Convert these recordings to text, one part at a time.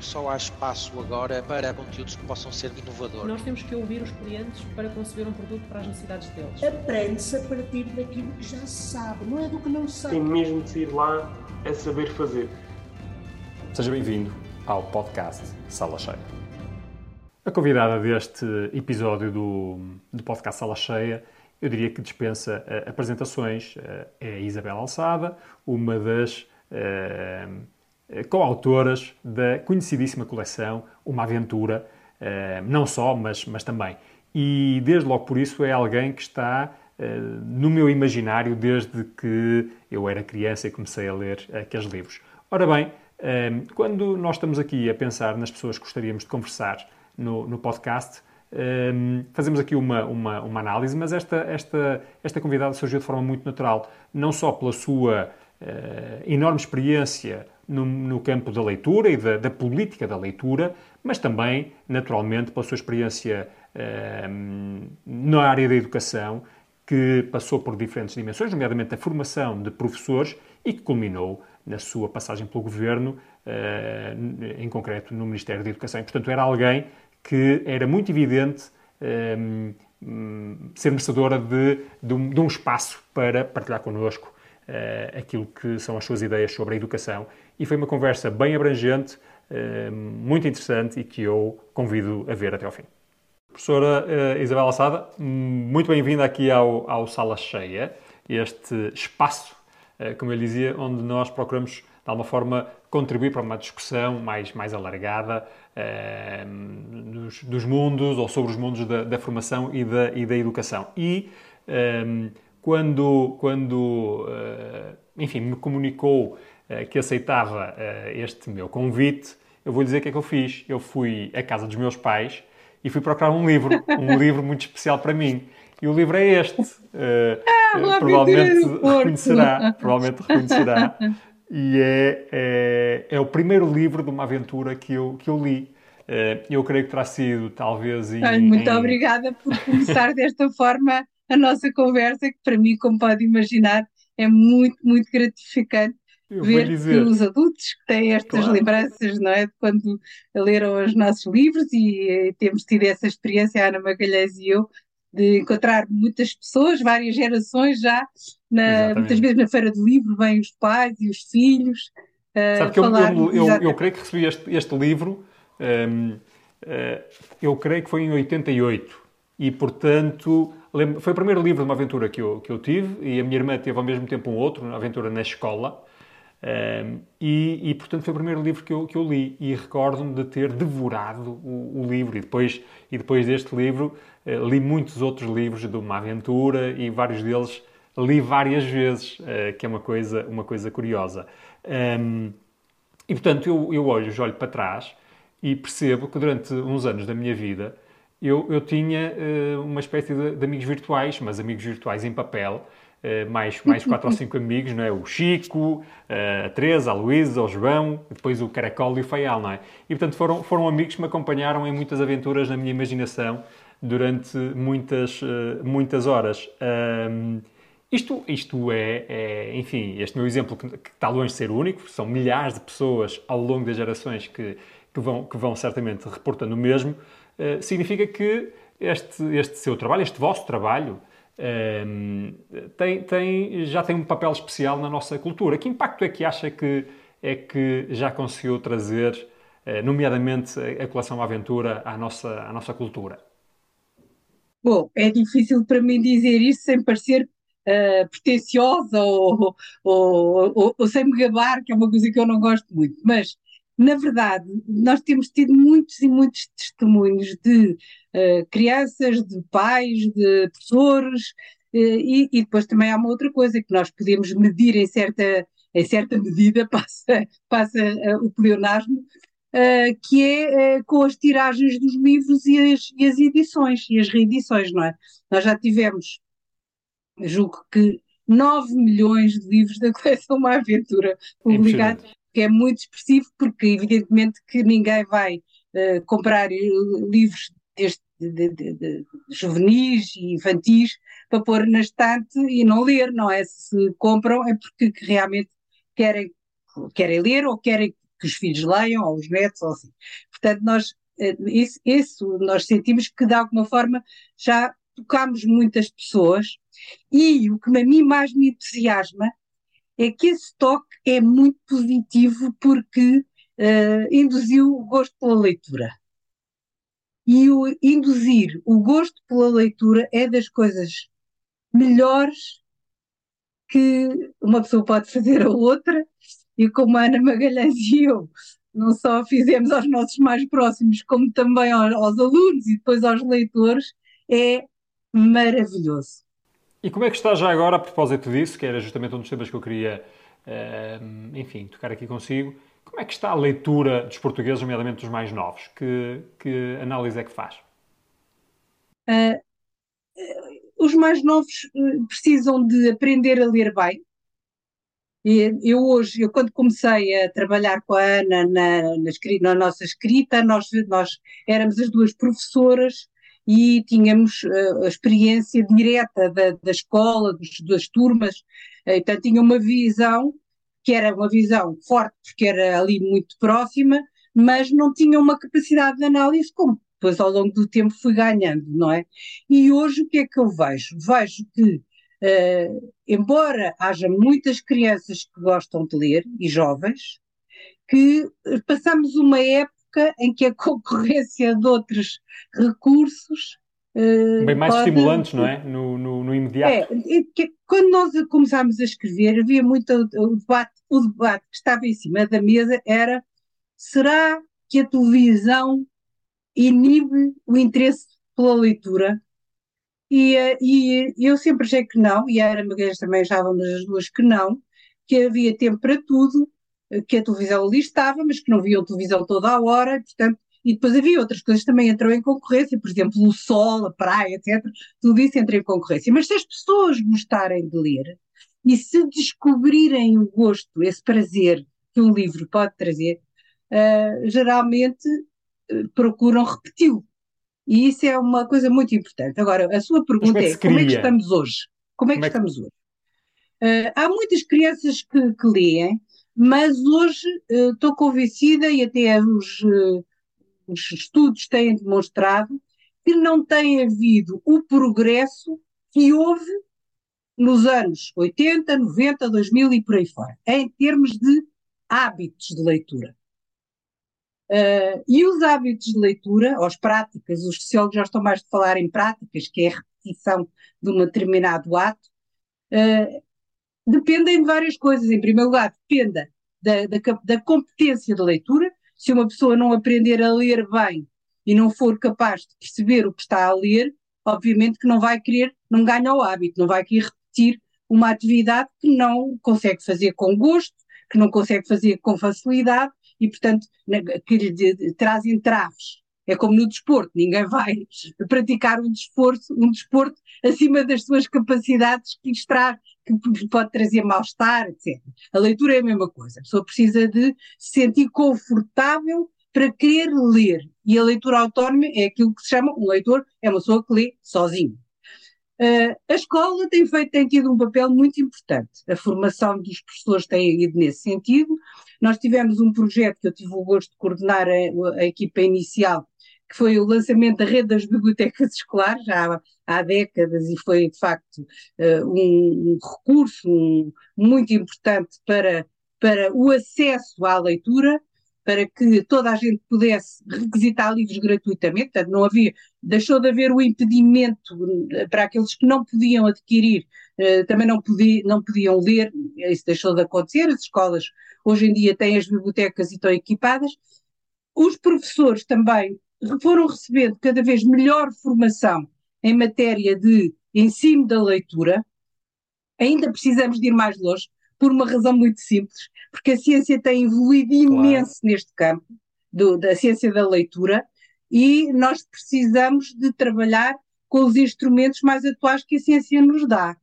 só há espaço agora para conteúdos que possam ser inovadores. Nós temos que ouvir os clientes para conceber um produto para as necessidades deles. Aprende-se a partir daquilo que já se sabe, não é do que não se sabe. Tem mesmo de sair lá a saber fazer. Seja bem-vindo ao podcast Sala Cheia. A convidada deste episódio do, do podcast Sala Cheia, eu diria que dispensa uh, apresentações, uh, é a Isabel Alçada, uma das uh, coautoras da conhecidíssima coleção Uma Aventura, não só, mas, mas também. E desde logo por isso é alguém que está no meu imaginário desde que eu era criança e comecei a ler aqueles livros. Ora bem, quando nós estamos aqui a pensar nas pessoas que gostaríamos de conversar no, no podcast, fazemos aqui uma, uma, uma, análise, mas esta, esta, esta convidada surgiu de forma muito natural, não só pela sua enorme experiência no, no, campo da leitura e da, da, política da leitura, mas também, naturalmente, pela sua experiência uh, na área da educação, que passou por diferentes dimensões, nomeadamente a formação de professores e que culminou na sua passagem pelo governo, uh, em concreto no Ministério da Educação. E, portanto, era alguém que era muito evidente um, ser merecedora de, de, um, de, um, espaço para partilhar connosco uh, aquilo que são as suas ideias sobre a educação. E foi uma conversa bem abrangente, uh, muito interessante e que eu convido a ver até ao fim. Professora uh, Isabel Alçada, muito bem-vinda aqui ao, ao Sala Cheia, este espaço, eh, como eu dizia, onde nós procuramos, de alguma forma, contribuir para uma discussão mais, mais alargada dos, dos, mundos ou sobre os mundos da, da formação e da, e da educação. E quando, quando enfim, me comunicou que aceitava este meu convite, eu vou dizer o que é que eu fiz. Eu fui à casa dos meus pais e fui procurar um livro, um livro muito especial para mim. E o livro é este. Ah, provavelmente reconhecerá. Provavelmente reconhecerá e é, é, é, o primeiro livro de uma aventura que eu, que eu li. Eh, eu creio que terá sido, talvez. Em, muito em... obrigada por começar desta forma a nossa conversa, que para mim, como pode imaginar, é muito, muito gratificante eu ver dizer... adultos que têm estas claro. lembranças, não é? De quando leram os nossos livros e, e temos tido essa experiência, a Ana Magalhães e eu, de encontrar muitas pessoas, várias gerações já, na, muitas vezes na Feira do Livro vêm os pais e os filhos. Uh, Sabe que eu, eu, eu, eu, creio que recebi este, este livro, um, ehm, uh, eh, eu creio que foi em 88, e portanto lembro, foi o primeiro livro de uma aventura que eu, que eu tive, e a minha irmã teve ao mesmo tempo um outro, uma aventura na escola, um, ehm, e, e, portanto foi o primeiro livro que eu, que eu li e recordo-me de ter devorado o, o, livro e depois, e depois deste livro uh, li muitos outros livros de uma aventura e vários deles li várias vezes, uh, que é uma coisa, uma coisa curiosa. Um, e portanto eu, eu hoje olho para trás e percebo que durante uns anos da minha vida eu, eu tinha uh, uma espécie de, de amigos virtuais, mas amigos virtuais em papel, mais, mais quatro ou cinco amigos, não é? O Chico, uh, a Teresa, a Luísa, o João, depois o Caracol e o Faial, não é? E, portanto, foram, foram amigos que me acompanharam em muitas aventuras na minha imaginação durante muitas, uh, muitas horas. Um, isto, isto é, é, enfim, este meu exemplo que, está longe de ser único, são milhares de pessoas ao longo das gerações que, que, vão, que vão certamente reportando o mesmo, significa que este, este seu trabalho, este vosso trabalho, tem, tem, já tem um papel especial na nossa cultura. Que impacto é que acha que, é que já conseguiu trazer, uh, nomeadamente, a, a coleção Aventura à nossa, à nossa cultura? Bom, é difícil para mim dizer isso sem parecer uh, pretenciosa ou, ou, ou, ou, sem me gabar, que é uma coisa que eu não gosto muito, mas na verdade, nós temos tido muitos e muitos testemunhos de uh, crianças, de pais, de professores, uh, e, e, depois também há uma outra coisa que nós podemos medir em certa, em certa medida, passa, passa uh, o pleonasmo, que é com as tiragens dos livros e as, e as edições, e as reedições, não é? Nós já tivemos, julgo que 9 milhões de livros da coleção Uma Aventura publicados que é muito expressivo, porque evidentemente que ninguém vai uh, comprar uh, livros deste, de, de, de, juvenis e infantis para pôr na estante e não ler, não é? Se compram é porque realmente querem, querem ler ou querem que os filhos leiam, ou os netos, ou assim. Portanto, nós, eh, isso, isso nós sentimos que de alguma forma já tocámos muitas pessoas e o que a mim mais me entusiasma é que esse toque é muito positivo porque uh, induziu o gosto pela leitura. E o induzir o gosto pela leitura é das coisas melhores que uma pessoa pode fazer a outra, e como a Ana Magalhães e eu não só fizemos aos nossos mais próximos, como também aos, aos alunos e depois aos leitores, é maravilhoso. E como é que está já agora, a propósito disso, que era justamente um dos temas que eu queria, uh, enfim, tocar aqui consigo, como é que está a leitura dos portugueses, nomeadamente dos mais novos? Que, que análise é que faz? Uh, os mais novos uh, precisam de aprender a ler bem. Eu hoje, eu quando comecei a trabalhar com a Ana na, na, na nossa escrita, nós, nós éramos as duas professoras e tínhamos uh, a experiência direta da, da escola, dos, das turmas, então tinha uma visão que era uma visão forte, porque era ali muito próxima, mas não tinha uma capacidade de análise como depois ao longo do tempo fui ganhando, não é? E hoje o que é que eu vejo? Vejo que, uh, embora haja muitas crianças que gostam de ler, e jovens, que passamos uma época em que a concorrência de outros recursos Uh, Bem mais pode... estimulantes, não é? No, no, no imediato. É, que, quando nós começámos a escrever, havia muito o debate, o debate que estava em cima da mesa era será que a televisão inibe o interesse pela leitura? E, eh, e eu sempre achei que não, e a Ana Magalhães também achávamos as duas que não, que havia tempo para tudo, eh, que a televisão ali estava, mas que não viam televisão toda a hora, e, portanto e depois havia outras coisas que também entrou em concorrência, por exemplo, o sol, a praia, etc. Tudo isso entra em concorrência. Mas se as pessoas gostarem de ler e se descobrirem o gosto, esse prazer que um livro pode trazer, uh, geralmente uh, procuram repeti-lo. E isso é uma coisa muito importante. Agora, a sua pergunta é, é como é que estamos hoje? Como é que como estamos é que... hoje? Uh, há muitas crianças que, que leem, mas hoje estou convencida, e até os os estudos têm demonstrado que não tem havido o progresso que houve nos anos 80, 90, 2000 e por aí fora, em termos de hábitos de leitura. Uh, e os hábitos de leitura, ou as práticas, os sociólogos já estão mais de falar em práticas, que é a repetição de um determinado ato, uh, dependem de várias coisas. Em primeiro lugar, depende da, da, da competência de leitura, se uma pessoa não aprender a ler bem e não for capaz de perceber o que está a ler, obviamente que não vai querer, não ganha o hábito, não vai querer repetir uma atividade que não consegue fazer com gosto, que não consegue fazer com facilidade e, portanto, que traz entraves. É como no desporto, ninguém vai praticar um desporto, um desporto acima das suas capacidades que, extra, que pode trazer mal-estar, etc. A leitura é a mesma coisa. A pessoa precisa de se sentir confortável para querer ler. E a leitura autónoma é aquilo que se chama um leitor, é uma pessoa que lê sozinho. Uh, a escola tem, feito, tem tido um papel muito importante. A formação dos professores tem ido nesse sentido. Nós tivemos um projeto que eu tive o gosto de coordenar a, a equipa inicial, que foi o lançamento da rede das bibliotecas escolares, já há, há décadas, e foi de facto uh, um, um, recurso um, muito importante para, para o acesso à leitura, para que toda a gente pudesse requisitar livros gratuitamente, portanto, não havia, deixou de haver o impedimento para aqueles que não podiam adquirir, uh, também não, podia, não podiam ler, isso deixou de acontecer, as escolas hoje em dia têm as bibliotecas e estão equipadas, os professores também foram recebendo cada vez melhor formação em matéria de ensino da leitura, ainda precisamos de ir mais longe, por uma razão muito simples, porque a ciência tem evoluído imenso claro. neste campo, do, da ciência da leitura, e nós precisamos de trabalhar com os instrumentos mais atuais que a ciência nos dá.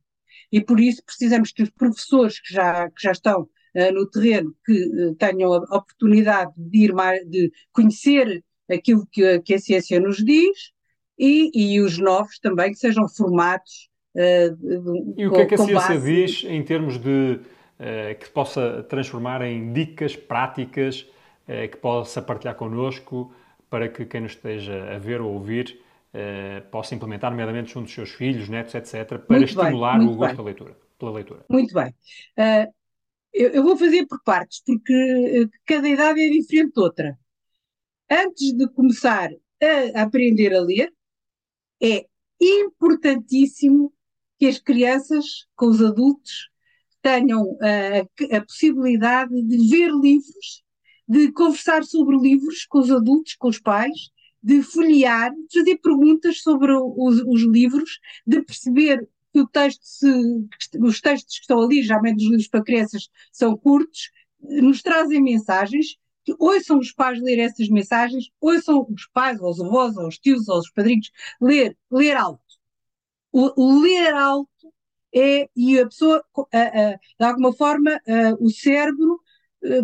E por isso precisamos que os professores que já, que já estão uh, no terreno, que uh, tenham a oportunidade de ir mais, de conhecer aquilo que a, que a ciência nos diz e, e os novos também que sejam formados. Uh, e o que é que a ciência base... diz em termos de uh, que possa transformar em dicas práticas uh, que possa partilhar connosco para que quem nos esteja a ver ou ouvir possa implementar, nomeadamente junto dos seus filhos, netos, etc., para Muito estimular bem, o gosto leitura, pela leitura. Muito bem. Eu, eu vou fazer por partes, porque cada idade é diferente de outra. Antes de começar a aprender a ler, é importantíssimo que as crianças, com os adultos, tenham a, a possibilidade de ver livros, de conversar sobre livros com os adultos, com os pais, de folhear, de fazer perguntas sobre os, os livros, de perceber que o texto se, os textos que estão ali, geralmente os livros para crianças são curtos, nos trazem mensagens, que ouçam os pais ler essas mensagens, ouçam os pais, ou os avós, ou os tios, ou os padrinhos, ler, ler alto. O, ler alto é, e a pessoa, de alguma forma, o cérebro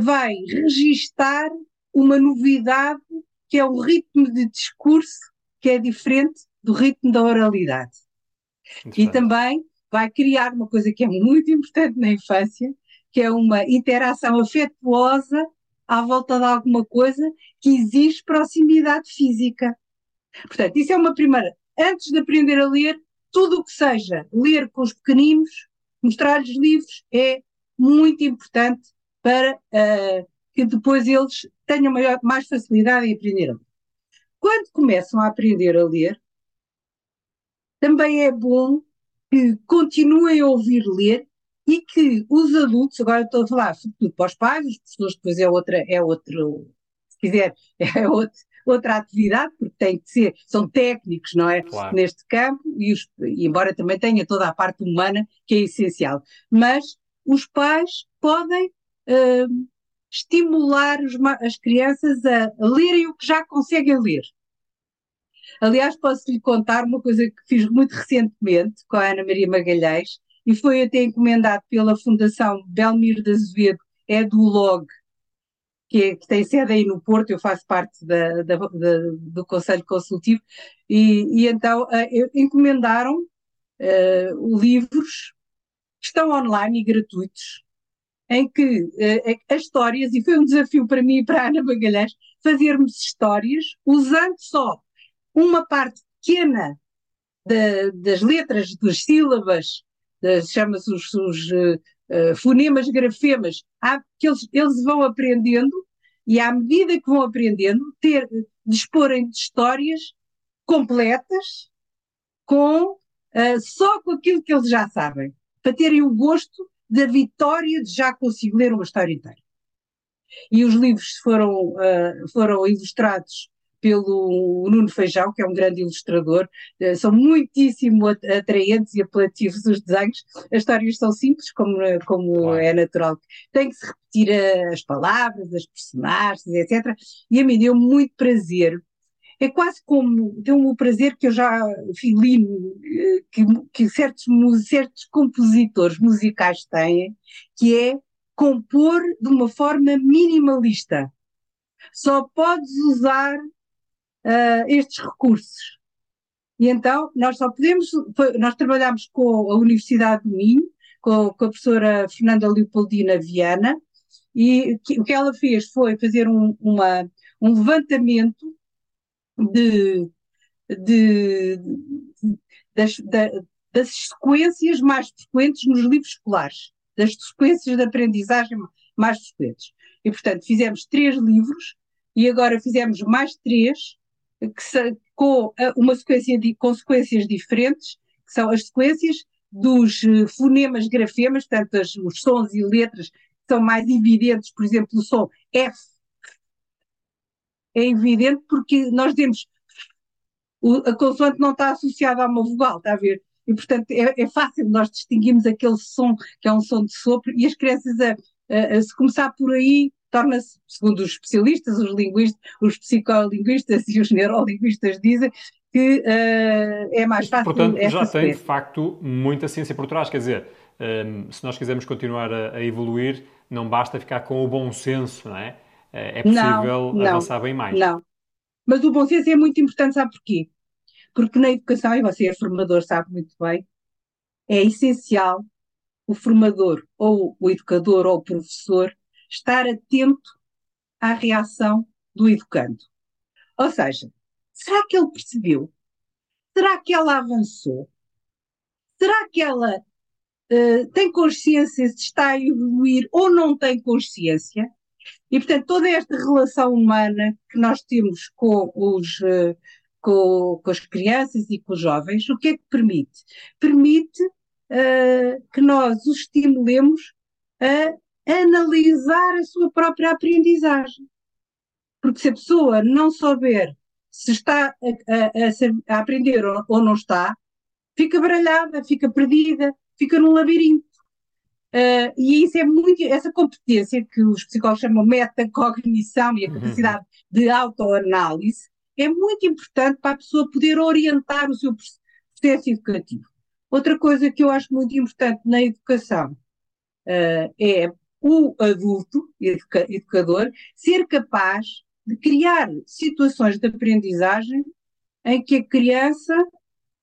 vai registar uma novidade que é o ritmo de discurso que é diferente do ritmo da oralidade. E também vai criar uma coisa que é muito importante na infância, que é uma interação afetuosa à volta de alguma coisa que exige proximidade física. Portanto, isso é uma primeira. Antes de aprender a ler, tudo o que seja ler com os pequeninos, mostrar-lhes livros, é muito importante para uh, que depois eles tenham maior, mais facilidade em aprender a ler. Quando começam a aprender a ler, também é bom que continuem a ouvir ler e que os adultos, agora estou a falar sobretudo para os pais, os professores depois é outra, é outro, se quiser, é outro, outra atividade, porque tem que ser, são técnicos, não é? Claro. Neste campo, e, os, embora também tenha toda a parte humana que é essencial. Mas os pais podem uh, estimular os, as crianças a, a lerem o que já conseguem ler. Aliás, posso-lhe contar uma coisa que fiz muito recentemente com a Ana Maria Magalhães, e foi até encomendado pela Fundação Belmiro de Azevedo, é do LOG, que, é, que, tem sede aí no Porto, eu faço parte da, da, da, do Conselho Consultivo, e, e então uh, encomendaram uh, livros que estão online e gratuitos, em que uh, as histórias, e foi um desafio para mim e para a Ana Magalhães, fazermos histórias usando só uma parte pequena das letras, das sílabas, chama-se os, os uh, fonemas, grafemas, há, que eles, eles vão aprendendo e à medida que vão aprendendo, ter, disporem de histórias completas com uh, só com aquilo que eles já sabem, para terem o gosto da vitória de já conseguir ler uma história inteira. E os livros foram, uh, foram ilustrados pelo Nuno Feijão, que é um grande ilustrador, uh, são muitíssimo atraentes e apelativos os desenhos. As histórias são simples, como, como claro. é natural. Tem que se repetir as palavras, as personagens, etc. E a mim deu muito prazer. É quase como, deu-me o prazer que eu já li, que, que certos, certos compositores musicais têm, que é compor de uma forma minimalista. Só podes usar uh, estes recursos. E então nós só podemos, nós trabalhamos com a Universidade do Minho, com, com a professora Fernanda Leopoldina Viana, e que, o que ela fez foi fazer um, uma, um levantamento de, de, de das, da, das sequências mais frequentes nos livros escolares, das sequências de aprendizagem mais frequentes. E, portanto, fizemos três livros e agora fizemos mais três que com uma sequência de consequências diferentes, que são as sequências dos fonemas, grafemas, portanto, as, os sons e letras que são mais evidentes, por exemplo, o som F é evidente porque nós temos o, a consoante não está associada a uma vogal, está a ver? E, portanto, é, é, fácil nós distinguirmos aquele som que é um som de sopro e as crianças, a, a, a se começar por aí, torna-se, segundo os especialistas, os linguistas, os psicolinguistas e os neurolinguistas dizem, que uh, é mais fácil. Portanto, já tem de facto muita ciência por trás, quer dizer, um, se nós quisermos continuar a, a, evoluir, não basta ficar com o bom senso, não é? É possível não, avançar não, bem mais. Não, mas o bom senso é muito importante, sabe porquê? Porque na educação, e você é formador, sabe muito bem, é essencial o formador, ou o educador, ou o professor, estar atento à reação do educando. Ou seja, será que ele percebeu? Será que ela avançou? Será que ela uh, tem consciência se está a evoluir ou não tem consciência? E, portanto, toda esta relação humana que nós temos com, os, uh, com, com, as crianças e com os jovens, o que é que permite? Permite uh, que nós os estimulemos a analisar a sua própria aprendizagem. Porque se a pessoa não souber se está a, a, a aprender ou, ou, não está, fica baralhada, fica perdida, fica num labirinto. Uh, e isso é muito, essa competência que os psicólogos chamam metacognição e a uhum. capacidade uhum. de autoanálise é muito importante para a pessoa poder orientar o seu processo educativo. Outra coisa que eu acho muito importante na educação uh, é o adulto, educa educador, ser capaz de criar situações de aprendizagem em que a criança,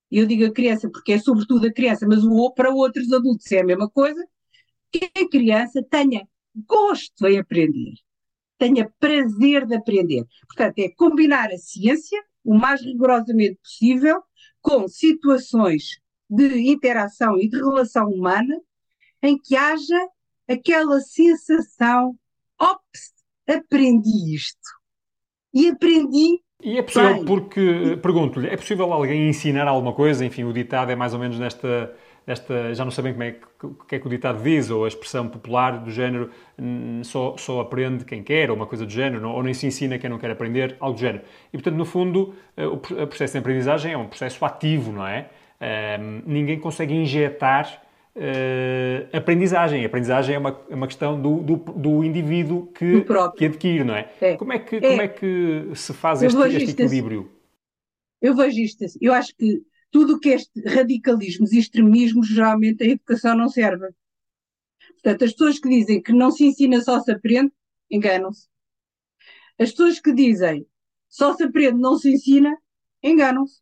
eu digo a criança porque é sobretudo a criança, mas o, para outros adultos é a mesma coisa, que a criança tenha gosto em aprender, tenha prazer de aprender. Portanto, é combinar a ciência o mais rigorosamente possível com situações de interação e de relação humana em que haja aquela sensação, ops, aprendi isto e aprendi. E é possível, bem. porque, pergunto-lhe, é possível alguém ensinar alguma coisa? Enfim, o ditado é mais ou menos nesta, nesta já não sabem como é que, o que é que o ditado diz, ou a expressão popular do género só, só aprende quem quer, ou uma coisa do género, ou nem se ensina quem não quer aprender, algo do género. E, portanto, no fundo, eh, o processo de aprendizagem é um processo ativo, não é? Um, ninguém consegue injetar uh, aprendizagem. A aprendizagem é uma, é uma questão do, do, do indivíduo que, que adquire, não é? é. Como, é que, é. como é que se faz este, este equilíbrio? Assim. Eu vejo isto assim. Eu acho que tudo o que é radicalismos e extremismos, geralmente a educação não serve. Portanto, as pessoas que dizem que não se ensina, só se aprende, enganam-se. As pessoas que dizem só se aprende, não se ensina, enganam-se.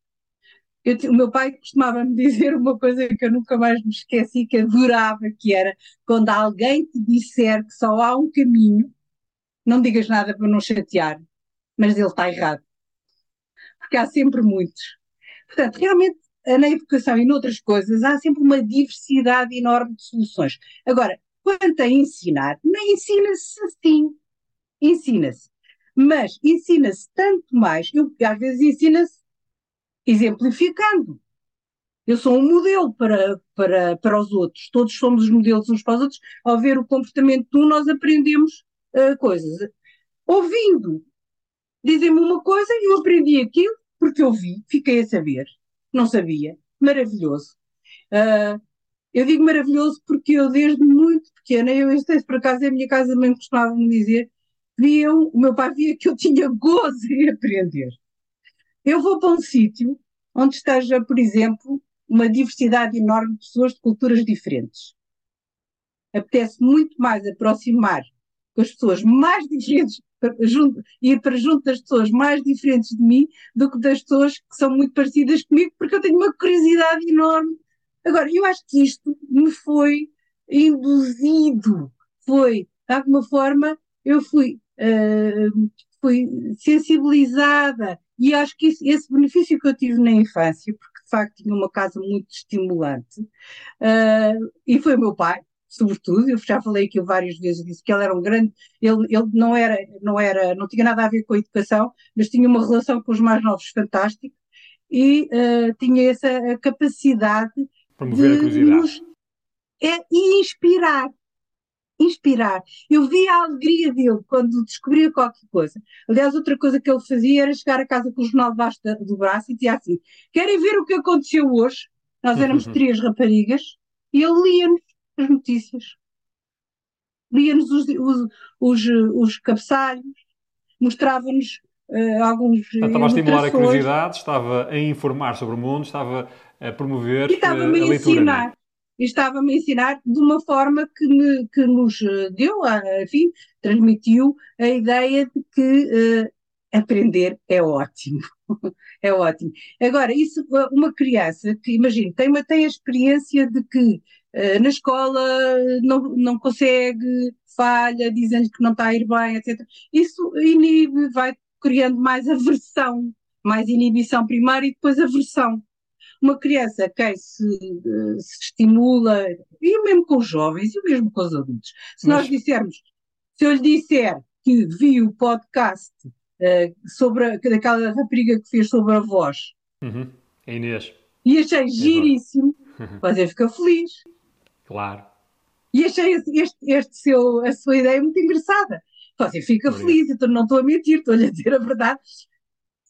Eu, o meu pai costumava me dizer uma coisa que eu nunca mais me esqueci, que adorava, que era quando alguém te disser que só há um caminho, não digas nada para não chatear, mas ele está errado. Porque há sempre muitos. Portanto, realmente, na educação e noutras coisas, há sempre uma diversidade enorme de soluções. Agora, quanto a ensinar, ensina-se assim. Ensina-se. Mas ensina-se tanto mais, eu, às vezes ensina-se exemplificando. Eu sou um modelo para, para, para os outros, todos somos os modelos uns para os outros. Ao ver o comportamento de um, nós aprendemos uh, coisas. Ouvindo, dizem-me uma coisa e eu aprendi aquilo porque eu vi, fiquei a saber, não sabia. Maravilhoso. Uh, eu digo maravilhoso porque eu, desde muito pequena, eu, este por acaso, é a minha casa mãe costumava me dizer, viam, o meu pai via que eu tinha gozo em aprender. Eu vou para um sítio onde esteja, por exemplo, uma diversidade enorme de pessoas de culturas diferentes. Apetece muito mais aproximar com as pessoas mais diferentes, junto, ir para junto das pessoas mais diferentes de mim do que das pessoas que são muito parecidas comigo, porque eu tenho uma curiosidade enorme. Agora, eu acho que isto me foi induzido, foi, de alguma forma, eu fui, uh, fui sensibilizada e acho que isso, esse benefício que eu tive na infância, porque de facto tinha uma casa muito estimulante, uh, e foi o meu pai, sobretudo, eu já falei aqui várias vezes disse que ele era um grande, ele, ele não era, não era, não tinha nada a ver com a educação, mas tinha uma relação com os mais novos fantástica e uh, tinha essa capacidade Promover de a curiosidade. Nos, é, e inspirar inspirar. Eu vi a alegria dele quando descobria qualquer coisa. Aliás, outra coisa que ele fazia era chegar a casa com o jornal debaixo do braço e dizia assim: Querem ver o que aconteceu hoje? Nós éramos três raparigas e ele lia-nos as notícias. Lia-nos os, os, os, os cabeçalhos, mostrava-nos uh, alguns. Estava a estimular a curiosidade, estava a informar sobre o mundo, estava a promover e estava uh, a, a leitura. Estava-me a ensinar de uma forma que, me, que nos eh, deu, enfim, transmitiu a ideia de que uh, aprender é ótimo. é ótimo. Agora, isso, uma criança que, imagina, tem, uma, tem a experiência de que Uh, na escola não, não consegue, falha, dizem-lhe que não está a ir bem, etc. Isso inibe, vai criando mais aversão, mais inibição primeiro e depois aversão. Uma criança quem se, uh, se estimula, e o mesmo com os jovens, e o mesmo com os adultos. Se Mas... nós dissermos, se eu lhe disser que vi o podcast uh, sobre a, aquela rapariga que fez sobre a voz, uhum. Inês, e achei é giríssimo, uhum. você fica feliz. Claro. E achei este, este seu, a sua ideia muito engraçada. Você fica Obrigado. feliz, então não estou a mentir, estou-lhe a dizer a verdade.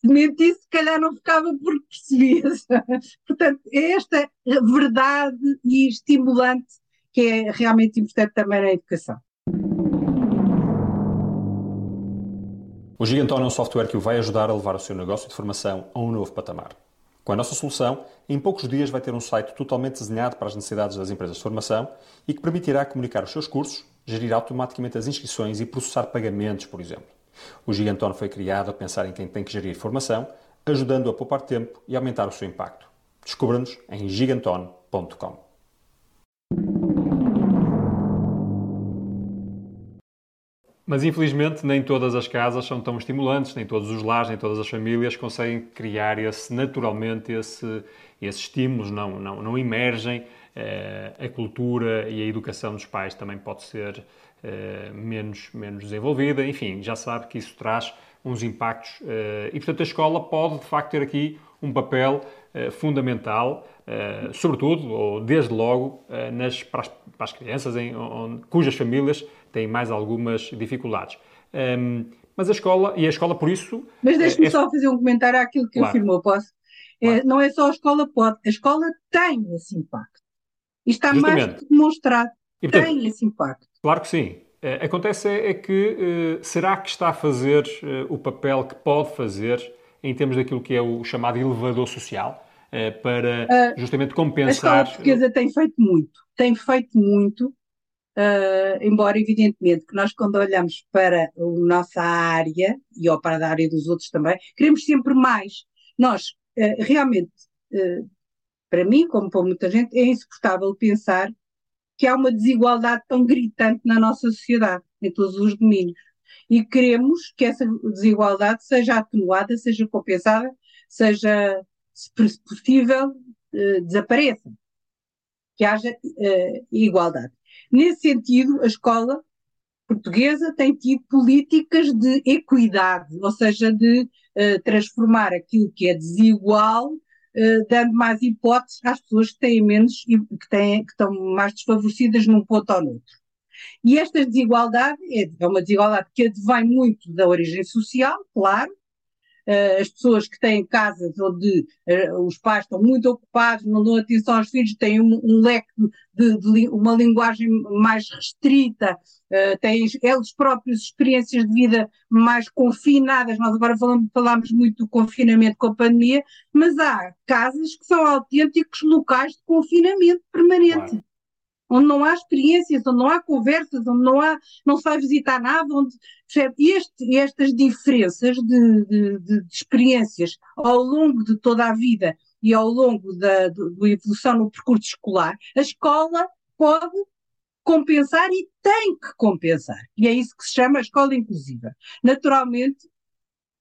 Se mentisse, se calhar não ficava porque percebia. Portanto, é esta verdade e estimulante que é realmente importante também na educação. O Giganton é um software que o vai ajudar a levar o seu negócio de formação a um novo patamar. Com a nossa solução, em poucos dias vai ter um site totalmente desenhado para as necessidades das empresas de formação e que permitirá comunicar os seus cursos, gerir automaticamente as inscrições e processar pagamentos, por exemplo. O Giganton foi criado a pensar em quem tem que gerir formação, ajudando a poupar tempo e aumentar o seu impacto. Descubra-nos em giganton.com. Mas infelizmente nem todas as casas são tão estimulantes, nem todos os lares, nem todas as famílias conseguem criar esse naturalmente esse, esses estímulos, não, não, não emergem. Eh, a cultura e a educação dos pais também pode ser menos, menos desenvolvida. Enfim, já sabe que isso traz uns impactos eh, e, portanto, a escola pode de facto ter aqui um papel fundamental, sobretudo, ou desde logo, nas, para, as, para as crianças em, onde, cujas famílias têm mais algumas dificuldades. Um, mas a escola, e a escola por isso... Mas deixe-me é, só fazer um comentário àquilo que claro. afirmou, posso? É, não é só a escola pode, a escola tem esse impacto. E está Justamente. mais demonstrado. E, portanto, tem esse impacto. Claro que sim. Uh, acontece é, é que uh, será que está a fazer uh, o papel que pode fazer em termos daquilo que é o chamado elevador social para justamente compensar. A escola portuguesa tem feito muito, tem feito muito Uh, embora evidentemente que nós quando olhamos para a nossa área e ou para a área dos outros também, queremos sempre mais. Nós uh, realmente, uh, para mim, como para muita gente, é insuportável pensar que há uma desigualdade tão gritante na nossa sociedade, em todos os domínios. E queremos que essa desigualdade seja atenuada, seja compensada, seja, se possível, desapareça. Que haja igualdade. Nesse sentido, a escola portuguesa tem tido políticas de equidade, ou seja, de uh, transformar aquilo que é desigual, dando mais hipóteses às pessoas que têm menos e que, têm, que estão mais desfavorecidas num ponto ou noutro. E esta desigualdade é, é uma desigualdade que advém muito da origem social, claro, as pessoas que têm casas onde uh, os pais estão muito ocupados, não dão atenção aos filhos, têm um, um leque de, de, uma linguagem mais restrita, uh, têm eles próprios experiências de vida mais confinadas. Nós agora falamos, falamos muito do confinamento com a pandemia, mas há casas que são autênticos locais de confinamento permanente. Claro onde não há experiências, onde não há conversas, onde não há, não se vai visitar nada, onde este, estas diferenças de, de, de, experiências ao longo de toda a vida e ao longo da, evolução no percurso escolar, a escola pode compensar e tem que compensar. E é isso que se chama escola inclusiva. Naturalmente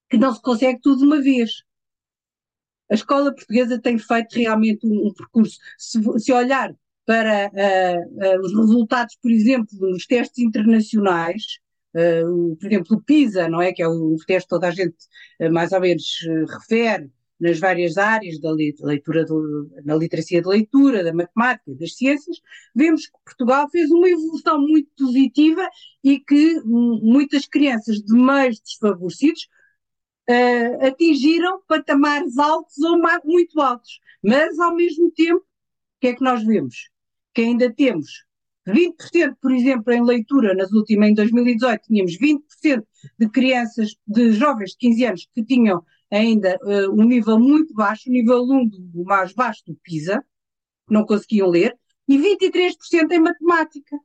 que não se consegue tudo de uma vez. A escola portuguesa tem feito realmente um, um percurso. Se, se olhar para uh, uh, os resultados, por exemplo, nos testes internacionais, uh, por exemplo, o PISA, não é? Que é o teste que toda a gente mais ou menos refere nas várias áreas da leitura, na literacia de leitura, da matemática, das ciências, vemos que Portugal fez uma evolução muito positiva e que muitas crianças de meios desfavorecidos atingiram patamares altos ou muito altos. Mas, ao mesmo tempo, o que é que nós vemos? Que ainda temos 20%, por exemplo, em leitura, nas últimas, em 2018, tínhamos 20% de crianças, de jovens de 15 anos que tinham ainda uh, um nível muito baixo, o nível 1 do mais baixo do PISA, não conseguiam ler, e 23% em matemática,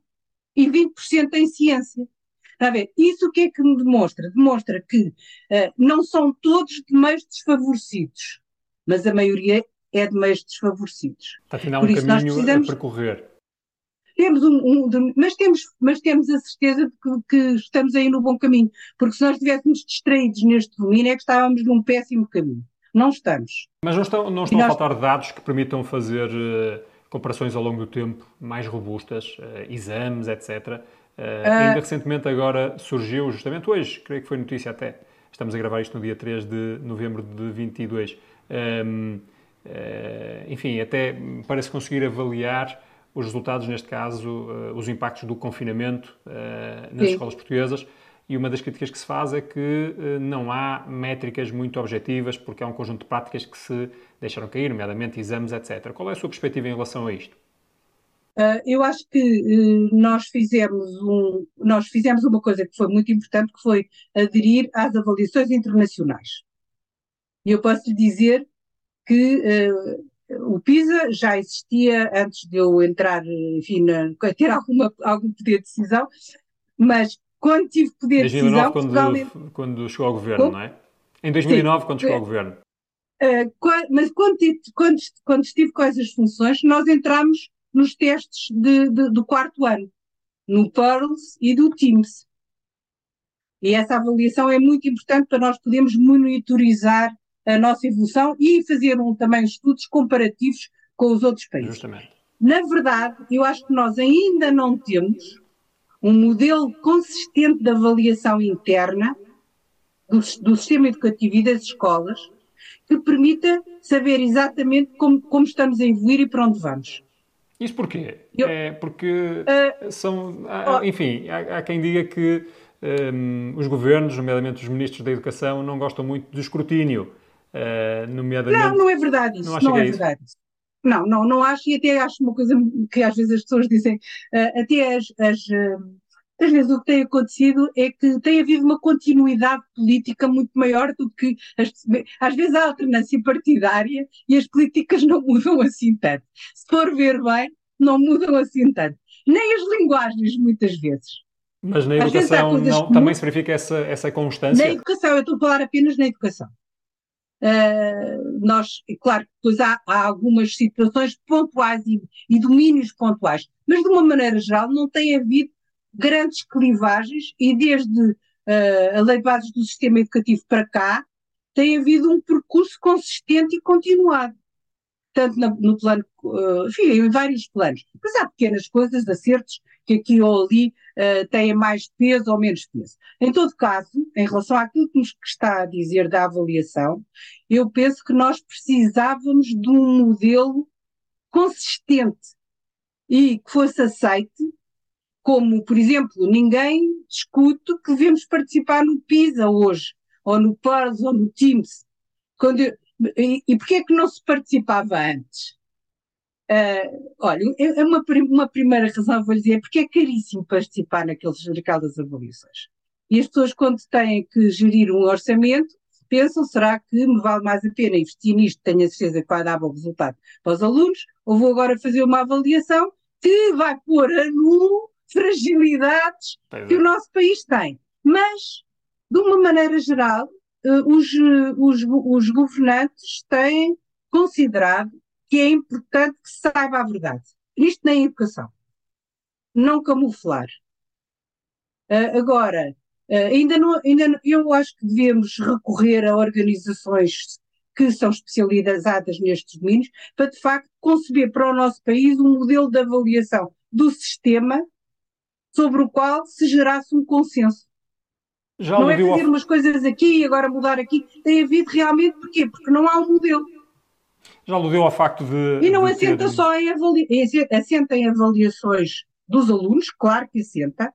e 20% em ciência. Está a ver? Isso o que é que me demonstra? Demonstra que uh, não são todos de meios desfavorecidos, mas a maioria é de meios desfavorecidos. Está a um caminho precisamos... a percorrer. Temos um, um, mas, temos, mas temos a certeza de que, que, estamos aí no bom caminho, porque se nós estivéssemos distraídos neste domínio é que estávamos num péssimo caminho. Não estamos. Mas não estão, não estão nós... a faltar dados que permitam fazer uh, comparações ao longo do tempo mais robustas, uh, exames, etc. Uh, ainda recentemente agora surgiu, justamente hoje, creio que foi notícia até, estamos a gravar isto no dia 3 de novembro de 22, um, enfim, até para se conseguir avaliar os resultados, neste caso, uh, os impactos do confinamento uh, nas Sim. escolas portuguesas. E uma das críticas que se faz é que não há métricas muito objetivas, porque há um conjunto de práticas que se deixaram cair, nomeadamente exames, etc. Qual é a sua perspectiva em relação a isto? eu acho que nós fizemos, um, nós fizemos uma coisa que foi muito importante, que foi aderir às avaliações internacionais. E eu posso lhe dizer que o PISA já existia antes de eu entrar, enfim, ter alguma, algum poder de decisão, mas quando tive poder de decisão... Quando, Portugal... quando chegou ao governo, não é? Em 2009, Sim. quando chegou ao governo. Uh, mas quando, quando, quando, estive com essas funções, nós entramos nos testes de, de, do quarto ano, no Pearls e do Teams. E essa avaliação é muito importante para nós podermos monitorizar a nossa evolução e fazer um, também estudos comparativos com os outros países. Justamente. Na verdade, eu acho que nós ainda não temos um modelo consistente de avaliação interna do, do sistema educativo e das escolas que permita saber exatamente como, como estamos a evoluir e para onde vamos. Isso porquê? Eu, é porque uh, são. Há, enfim, há, há, quem diga que um, os governos, nomeadamente os ministros da Educação, não gostam muito do escrutínio. Uh, nomeadamente... Não, não é verdade isso. Não, não é, é verdade. Não, não, não acho, e até acho uma coisa que às vezes as pessoas dizem, uh, até as, as, uh, às vezes o que tem acontecido é que tem havido uma continuidade política muito maior do que, as, às vezes a alternância partidária e as políticas não mudam assim tanto. Se for ver bem, não mudam assim tanto. Nem as linguagens, muitas vezes. Mas na educação não, também se verifica essa, essa constância? Na educação, eu estou a falar apenas na educação. Uh, nós, claro, depois há, há, algumas situações pontuais e, e, domínios pontuais, mas de uma maneira geral não tem havido grandes clivagens e desde uh, a lei de bases do sistema educativo para cá tem havido um percurso consistente e continuado tanto no, no plano, uh, enfim, em vários planos. Mas há pequenas coisas, acertos, que aqui ou ali uh, têm mais peso ou menos peso. Em todo caso, em relação àquilo que nos está a dizer da avaliação, eu penso que nós precisávamos de um modelo consistente e que fosse aceite, como, por exemplo, ninguém discute que devemos participar no PISA hoje, ou no PARS, ou no TIMS. Quando eu, e, e porquê é que não se participava antes? Uh, olha, é, é uma, uma primeira razão, vou lhe dizer, porque é caríssimo participar naqueles, naquelas avaliações. E as pessoas, quando têm que gerir um orçamento, pensam, será que me vale mais a pena investir nisto, tenho a certeza que vai dar bom resultado para os alunos, ou vou agora fazer uma avaliação que vai pôr a nu fragilidades que o nosso país tem. Mas, de uma maneira geral, uh, os, os, os governantes têm considerado que é importante que se saiba a verdade. Isto na educação. Não camuflar. Uh, agora, uh, ainda não, ainda não, eu acho que devemos recorrer a organizações que são especializadas nestes domínios para, de facto, conceber para o nosso país um modelo de avaliação do sistema sobre o qual se gerasse um consenso. Já não é fazer ao... umas coisas aqui e agora mudar aqui. Tem havido realmente porquê? Porque não há um modelo. Já aludeu ao facto de. E não de assenta ter... só em, avali... assenta em avaliações dos alunos, claro que assenta,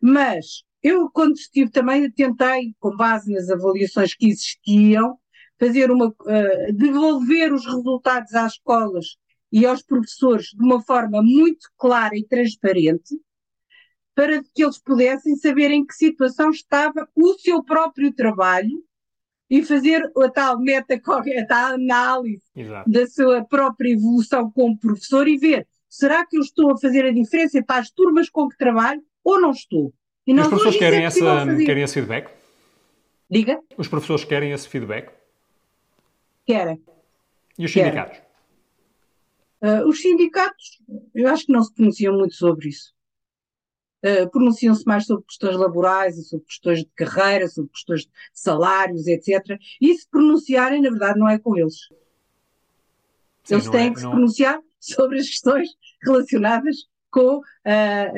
mas eu, quando estive também, tentei, com base nas avaliações que existiam, fazer uma. Uh, devolver os resultados às escolas e aos professores de uma forma muito clara e transparente, para que eles pudessem saber em que situação estava o seu próprio trabalho e fazer a tal meta, a tal análise Exato. da sua própria evolução como professor e ver será que eu estou a fazer a diferença para as turmas com que trabalho ou não estou. E, os professores querem, é essa, querem esse feedback? Diga? Os professores querem esse feedback? Querem. E os sindicatos? Uh, os sindicatos, eu acho que não se pronunciam muito sobre isso. Uh, pronunciam-se mais sobre questões laborais, sobre questões de carreira, sobre questões de salários, etc. E se pronunciarem, na verdade, não é com eles. Sim, eles têm é, que se pronunciar sobre as questões relacionadas com uh,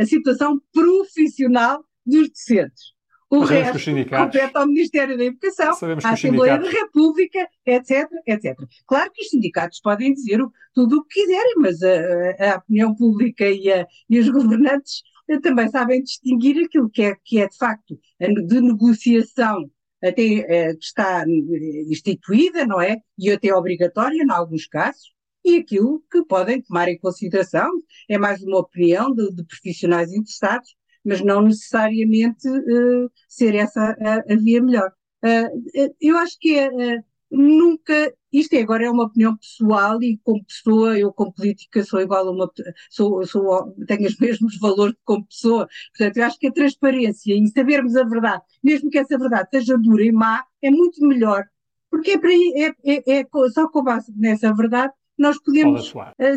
a situação profissional dos docentes. O resto compete ao Ministério da Educação, à Assembleia da República, etc, etc. Claro que os sindicatos podem dizer tudo o que quiserem, mas a, a opinião pública e, a, e, os governantes também sabem distinguir aquilo que é, que é de facto de negociação até eh, que está instituída, não é? E até obrigatória, em alguns casos, e aquilo que podem tomar em consideração é mais uma opinião de, de profissionais interessados mas não necessariamente uh, ser essa a, a via melhor. Uh, eu acho que é, uh, nunca, isto é, agora é uma opinião pessoal e como pessoa, eu como política sou igual a uma, sou, sou, tenho os mesmos valores como pessoa, portanto eu acho que a transparência e sabermos a verdade, mesmo que essa verdade seja dura e má, é muito melhor, porque é, para, é, é, é só com base nessa verdade nós podemos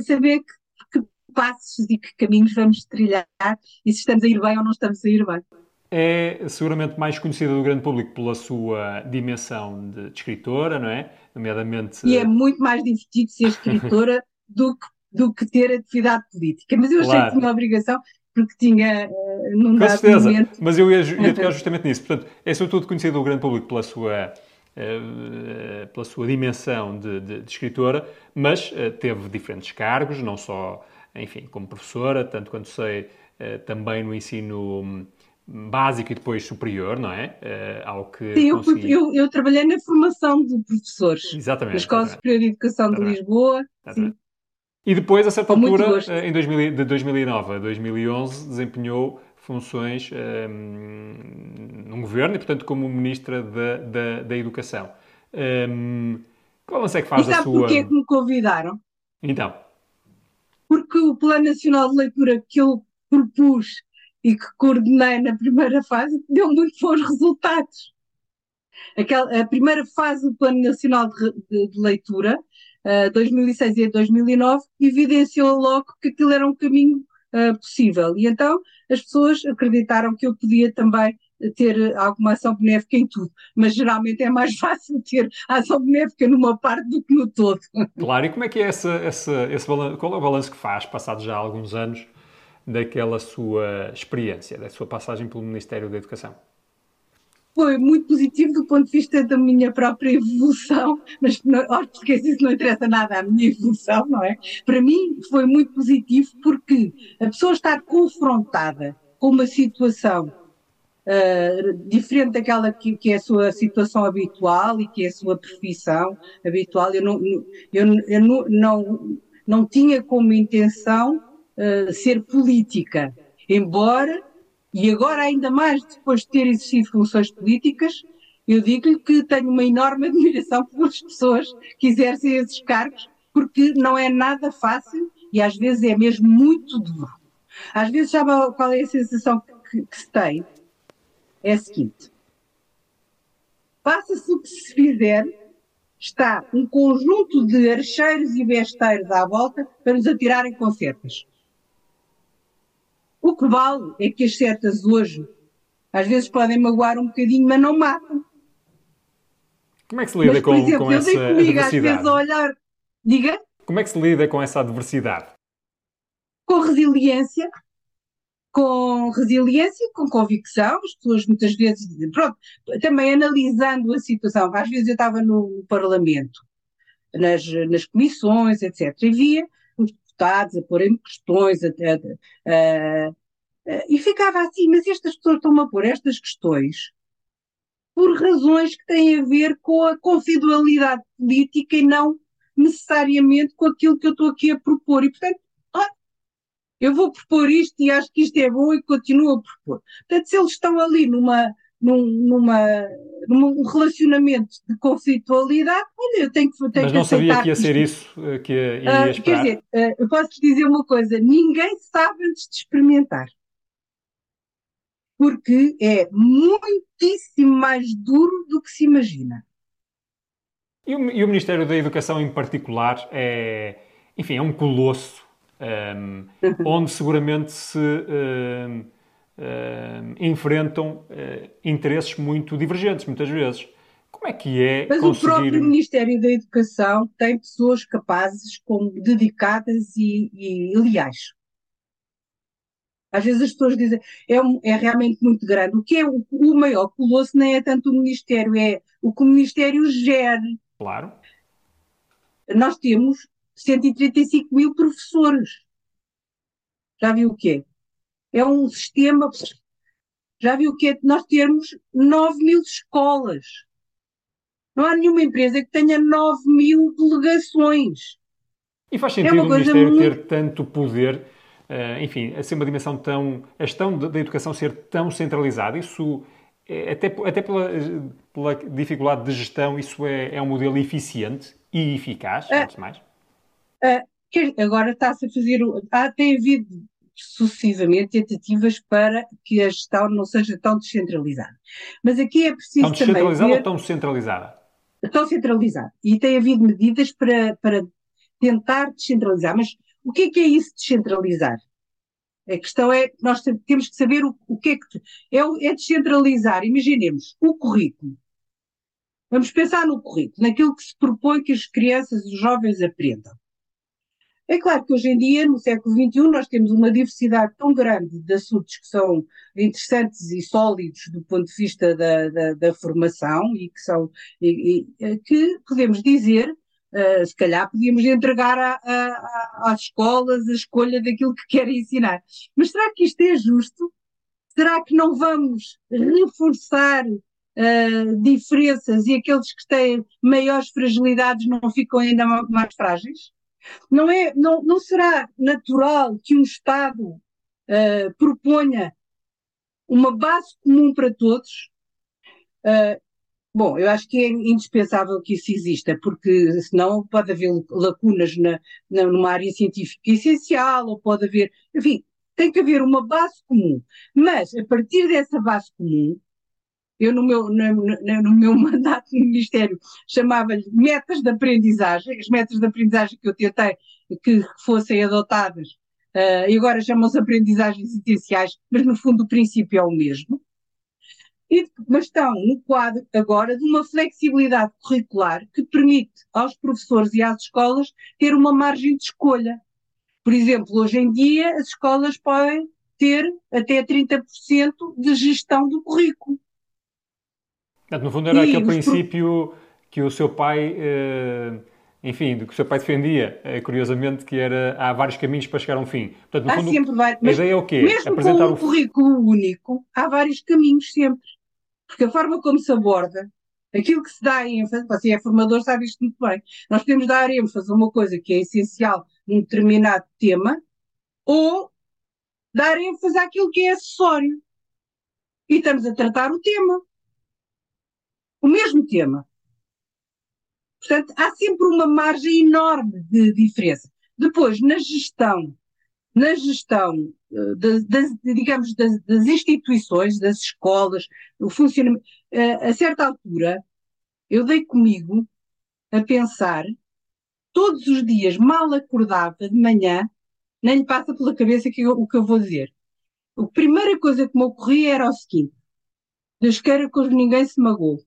saber que passos e que caminhos vamos trilhar e se estamos a ir bem ou não estamos a ir bem. É seguramente mais conhecida do grande público pela sua dimensão de, de escritora, não é? Nomeadamente. E é muito mais divertido ser escritora do, que, do que ter atividade política. Mas eu claro. achei que tinha obrigação porque tinha uh, num Com certeza, momento... mas eu ia, ia tocar justamente nisso. Portanto, é sobretudo conhecido do grande público pela sua, uh, pela sua dimensão de, de, de escritora, mas uh, teve diferentes cargos, não só enfim, como professora, tanto quanto sei, eh, também no ensino básico e depois superior, não é? Uh, ao que Sim, consegui... eu, eu, trabalhei na formação de professores. Exatamente. Na Escola exatamente. Superior de Educação exatamente. de Lisboa. Sim. E depois, a certa altura, eh, em 2000, de 2009 a 2011, desempenhou funções um, num governo e, portanto, como Ministra da, da, da Educação. Um, que balanço é que faz e sabe sua... porquê é que me convidaram? Então porque o Plano Nacional de Leitura que eu propus e que coordenei na primeira fase deu muito bons resultados. Aquela, a primeira fase do Plano Nacional de, de, de Leitura, uh, 2006 e 2009, evidenciou logo que aquilo era um caminho uh, possível. E então as pessoas acreditaram que eu podia também ter alguma ação benéfica em tudo, mas geralmente é mais fácil ter ação benéfica numa parte do que no todo. Claro, e como é que é essa, essa, esse balanço, qual é o balanço que faz, passados já alguns anos, daquela sua experiência, da sua passagem pelo Ministério da Educação? Foi muito positivo do ponto de vista da minha própria evolução, mas aos portugueses isso não interessa nada à minha evolução, não é? Para mim foi muito positivo porque a pessoa estar confrontada com uma situação Uh, diferente daquela que, que, é a sua situação habitual e que é a sua profissão habitual. Eu não, eu, eu não, não, não tinha como intenção uh, ser política, embora, e agora ainda mais depois de ter exercido funções políticas, eu digo-lhe que tenho uma enorme admiração pelas pessoas que exercem esses cargos, porque não é nada fácil e às vezes é mesmo muito duro. Às vezes, sabe qual é a sensação que, que se tem? é a seguinte: faça-se o que se fizer, está um conjunto de archeiros e besteiros à volta para nos atirarem com setas. O que vale é que as setas hoje às vezes podem magoar um bocadinho, mas não matam. Como é que se lida mas, com, exemplo, com essa comigo, adversidade? Às vezes a olhar, diga? Como é que se lida com essa adversidade? Com resiliência, com resiliência, com convicção, as pessoas muitas vezes, pronto, também analisando a situação. Às vezes eu estava no Parlamento, nas, nas comissões, etc., e via deputados a porem questões, a, a, a, e ficava assim, mas estas pessoas estão a pôr estas questões por razões que têm a ver com a confidencialidade política e não necessariamente com aquilo que eu estou aqui a propor. E, portanto, eu vou propor isto e acho que isto é bom e continuo a propor. Portanto, se eles estão ali numa, num, numa, num relacionamento de conflitualidade, olha, eu tenho que, tenho Mas não sabia que ia ser isso, eh, que ia, uh, Quer dizer, uh, eu posso te dizer uma coisa, ninguém sabe antes de experimentar. Porque é muitíssimo mais duro do que se imagina. E o, e o Ministério da Educação em particular é enfim, é um colosso um, onde seguramente se um, um, enfrentam uh, interesses muito divergentes, muitas vezes. Como é que é Mas conseguir... o próprio Ministério da Educação tem pessoas capazes, como dedicadas e, e leais. Às vezes as pessoas dizem é, é realmente muito grande. O que é o, o maior colosso nem é tanto o Ministério, é o que o Ministério gere. Claro. Nós temos 135 mil professores. Já viu o que é? É um sistema. Já viu o que é? Nós temos 9 mil escolas. Não há nenhuma empresa que tenha 9 mil delegações. E faz É sentido uma o Ministério muito- ter tanto poder, eh, enfim, a ser uma dimensão tão. a gestão da educação ser tão centralizada? Isso, é- até, até pela, pela dificuldade de gestão, isso é, é um modelo eficiente e eficaz, É. antes de mais? que agora está-se a fazer. Há, tem havido sucessivamente tentativas para que a gestão não seja tão descentralizada. Mas aqui é preciso Tão descentralizada ver, ou tão centralizada? tão centralizada. E tem havido medidas para, para tentar descentralizar. Mas o que é que é isso descentralizar? A questão é, nós te- temos que saber o, o que é que é, é descentralizar. Imaginemos o currículo. Vamos pensar no currículo, naquilo que se propõe que as crianças e os jovens aprendam. É claro que hoje em dia, no século XXI, nós temos uma diversidade tão grande de assuntos que são interessantes e sólidos do ponto de vista da, da, da formação e que são e- e, eh, que podemos dizer, eh, se calhar podíamos entregar a- a- a- às escolas a escolha daquilo que querem ensinar. Mas será que isto é justo? Será que não vamos reforçar eh, diferenças e aqueles que têm maiores fragilidades não ficam ainda ma- mais frágeis? Não, é, não, não será natural que um Estado eh, proponha uma base comum para todos? Eh, bom, eu acho que é indispensável que isso exista, porque senão pode haver lacunas na, na- numa área científica essencial, ou pode haver. Enfim, tem que haver uma base comum. Mas, a partir dessa base comum, eu no meu, no, no- meu mandato no Ministério chamava-lhe metas de aprendizagem, as metas de aprendizagem que eu tentei que fossem adotadas, eh, e agora chamam-se aprendizagens essenciais, mas no fundo o princípio é o mesmo. E, mas estão no quadro agora de uma flexibilidade curricular que permite aos professores e às escolas ter uma margem de escolha. Por exemplo, hoje em dia as escolas podem ter até 30% de gestão do currículo. Portanto, no fundo era E aquele os pro- princípio que o seu pai, eh, enfim, do que o seu pai defendia, eh, curiosamente, que era há vários caminhos para chegar a um fim. Portanto, no Há fundo, sempre a mas ideia é o quê? mesmo Apresentar com um o currículo único, há vários caminhos sempre. Porque a forma como se aborda, aquilo que se dá ênfase, você é formador, sabe isto muito bem. Nós podemos dar ênfase a uma coisa que é essencial num determinado tema, ou dar ênfase àquilo que é acessório. E estamos a tratar o tema. O mesmo tema. Portanto, há sempre uma margem enorme de diferença. Depois, na gestão, na gestão, eh, das, das- digamos, das, das instituições, das escolas, o funcionamento, eh, a certa altura, eu dei comigo a pensar, todos os dias, mal acordava de manhã, nem lhe passa pela cabeça que eu- o que eu vou dizer. A primeira coisa que me ocorria era o seguinte: Deus queira que ninguém se magoe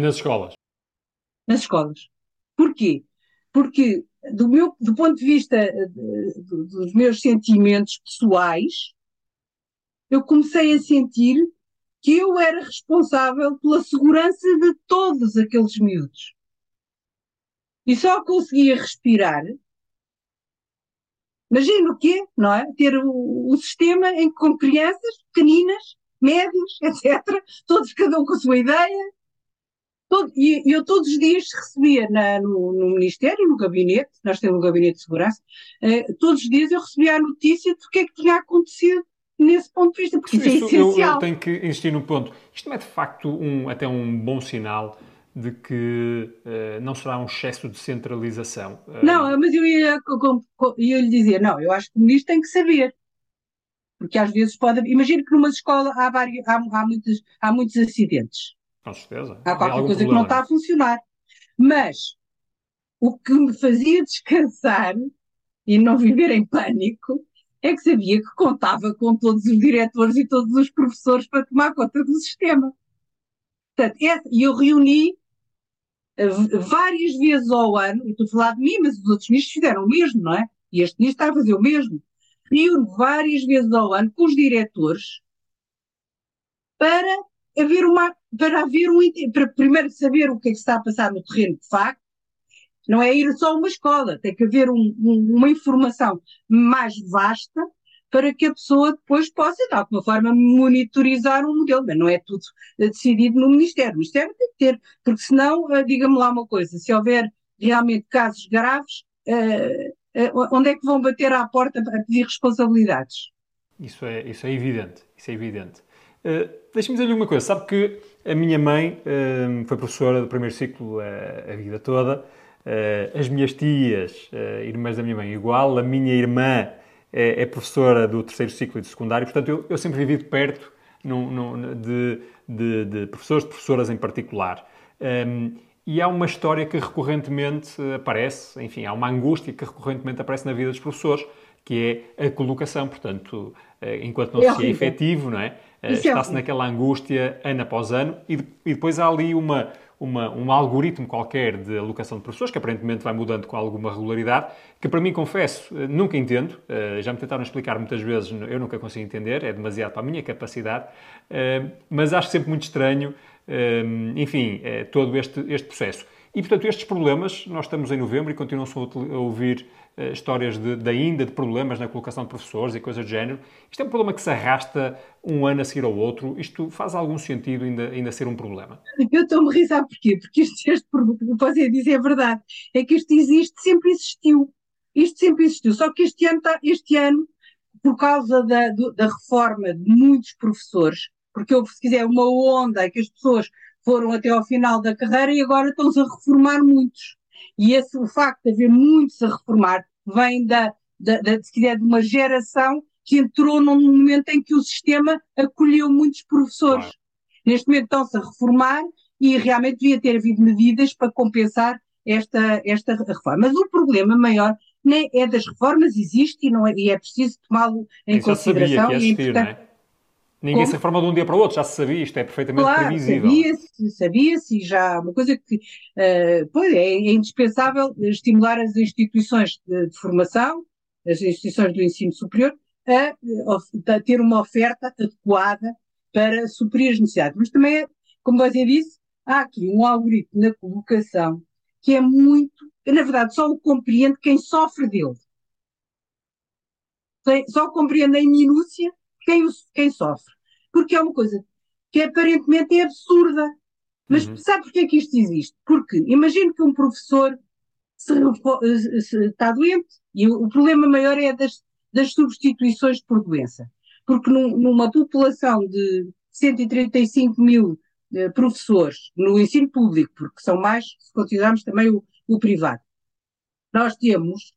nas escolas. nas escolas. Porquê? Porque, do, meu, do ponto de vista eh, de- do- dos meus sentimentos pessoais, eu comecei a sentir que eu era responsável pela segurança de todos aqueles miúdos. E só conseguia respirar. Imagina o quê, não é? Ter o, o sistema em que com crianças pequeninas, médias, etc., todos, cada um com a sua ideia, Todo- e eu todos os dias recebia na- no, no Ministério, no gabinete, nós temos um gabinete de segurança, eh, todos os dias eu recebia a notícia do que é que tinha acontecido nesse ponto de vista, porque isso, Isso, é eu, essencial. eu tenho que insistir num ponto. Isto não é de facto um, até um bom sinal de que eh, não será um excesso de centralização. Eh, Não, mas eu ia, ia lhe dizer, não, eu acho que o ministro tem que saber. Porque às vezes pode. Imagino que numa escola há, vários, há, há, muitos, há muitos acidentes. Com certeza. Há qualquer coisa que não problema. está a funcionar. Mas o que me fazia descansar e não viver em pânico é que sabia que contava com todos os diretores e todos os professores para tomar conta do sistema. Portanto, e eu reuni uh, várias vezes ao ano, eu estou a falar de mim, mas os outros ministros fizeram o mesmo, não é? E este ministro está a fazer o mesmo. Reúno várias vezes ao ano com os diretores para haver uma, para haver um, para primeiro saber o que é que está a passar no terreno de facto, não é ir só a uma escola, tem que haver um, um, uma informação mais vasta para que a pessoa depois possa, de alguma forma, monitorizar um modelo, mas não é tudo decidido no Ministério. O Ministério tem que ter, porque senão, eh, diga-me lá uma coisa, se houver realmente casos graves, uh, onde é que vão bater à porta para pedir responsabilidades? Isso é, isso é evidente, isso é evidente. Uh, Deixa-me dizer-lhe uma coisa, sabe que a minha mãe uh, foi professora do primeiro ciclo a, a vida toda, uh, as minhas tias, irmãs da minha mãe igual, a minha irmã é professora do terceiro ciclo e do secundário, portanto eu, eu sempre vivi de perto num, num, de, de, de, professores, de professoras em particular. Um, ehm, e há uma história que recorrentemente aparece, enfim, há uma angústia que recorrentemente aparece na vida dos professores, que é a colocação, portanto, eh, enquanto não é se é efetivo, não é? Eh, está-se naquela angústia ano após ano e, e depois há ali uma, uma, um algoritmo qualquer de alocação de professores, que aparentemente vai mudando com alguma regularidade, que para mim, confesso, eh, nunca entendo. Já me tentaram explicar muitas vezes, eu nunca consigo entender, é demasiado para a minha capacidade, mas acho sempre muito estranho, enfim, todo este, este processo. E, portanto, estes problemas, nós estamos em novembro e continuam-se a ouvir histórias de, de, ainda de problemas na colocação de professores e coisas do género. Isto é um problema que se arrasta um ano a seguir ao outro. Isto faz algum sentido ainda, ainda ser um problema? Eu estou-me a rir, sabe porquê? Porque este, este você dizer é verdade, é que isto existe, sempre existiu. Isto sempre existiu, só que este ano, tá, este ano por causa da, do, da reforma de muitos professores, porque houve, se quiser, uma onda que as pessoas foram até ao final da carreira e agora estão-se a reformar muitos. E esse, o facto de haver muitos a reformar vem da, da, da, se quiser, de uma geração que entrou num momento em que o sistema acolheu muitos professores. Claro. Neste momento estão-se a reformar e realmente devia ter havido medidas para compensar esta, esta reforma. Mas o problema maior nem é das reformas, existe e, não é, e é preciso tomá-lo em consideração. e é importante, Ninguém Como? se reforma de um dia para o outro, já se sabia, isto é perfeitamente claro, previsível. Sabia-se, sabia-se, e já uma coisa que uh, pois é, é, indispensável estimular as instituições de, de, formação, as instituições do ensino superior, a, a, ter uma oferta adequada para suprir as necessidades. Mas também, é, como você disse, há aqui um algoritmo na colocação que é muito, na verdade, só o compreende quem sofre dele. Só compreende em minúcia quem, quem sofre. Porque é uma coisa que aparentemente é absurda. Mas uhum. sabe porquê que isto existe? Porque imagino que um professor se, se, está doente e o, o, problema maior é das, das substituições por doença. Porque num, numa população de 135 mil eh, professores no ensino público, porque são mais se considerarmos também o, o privado, nós temos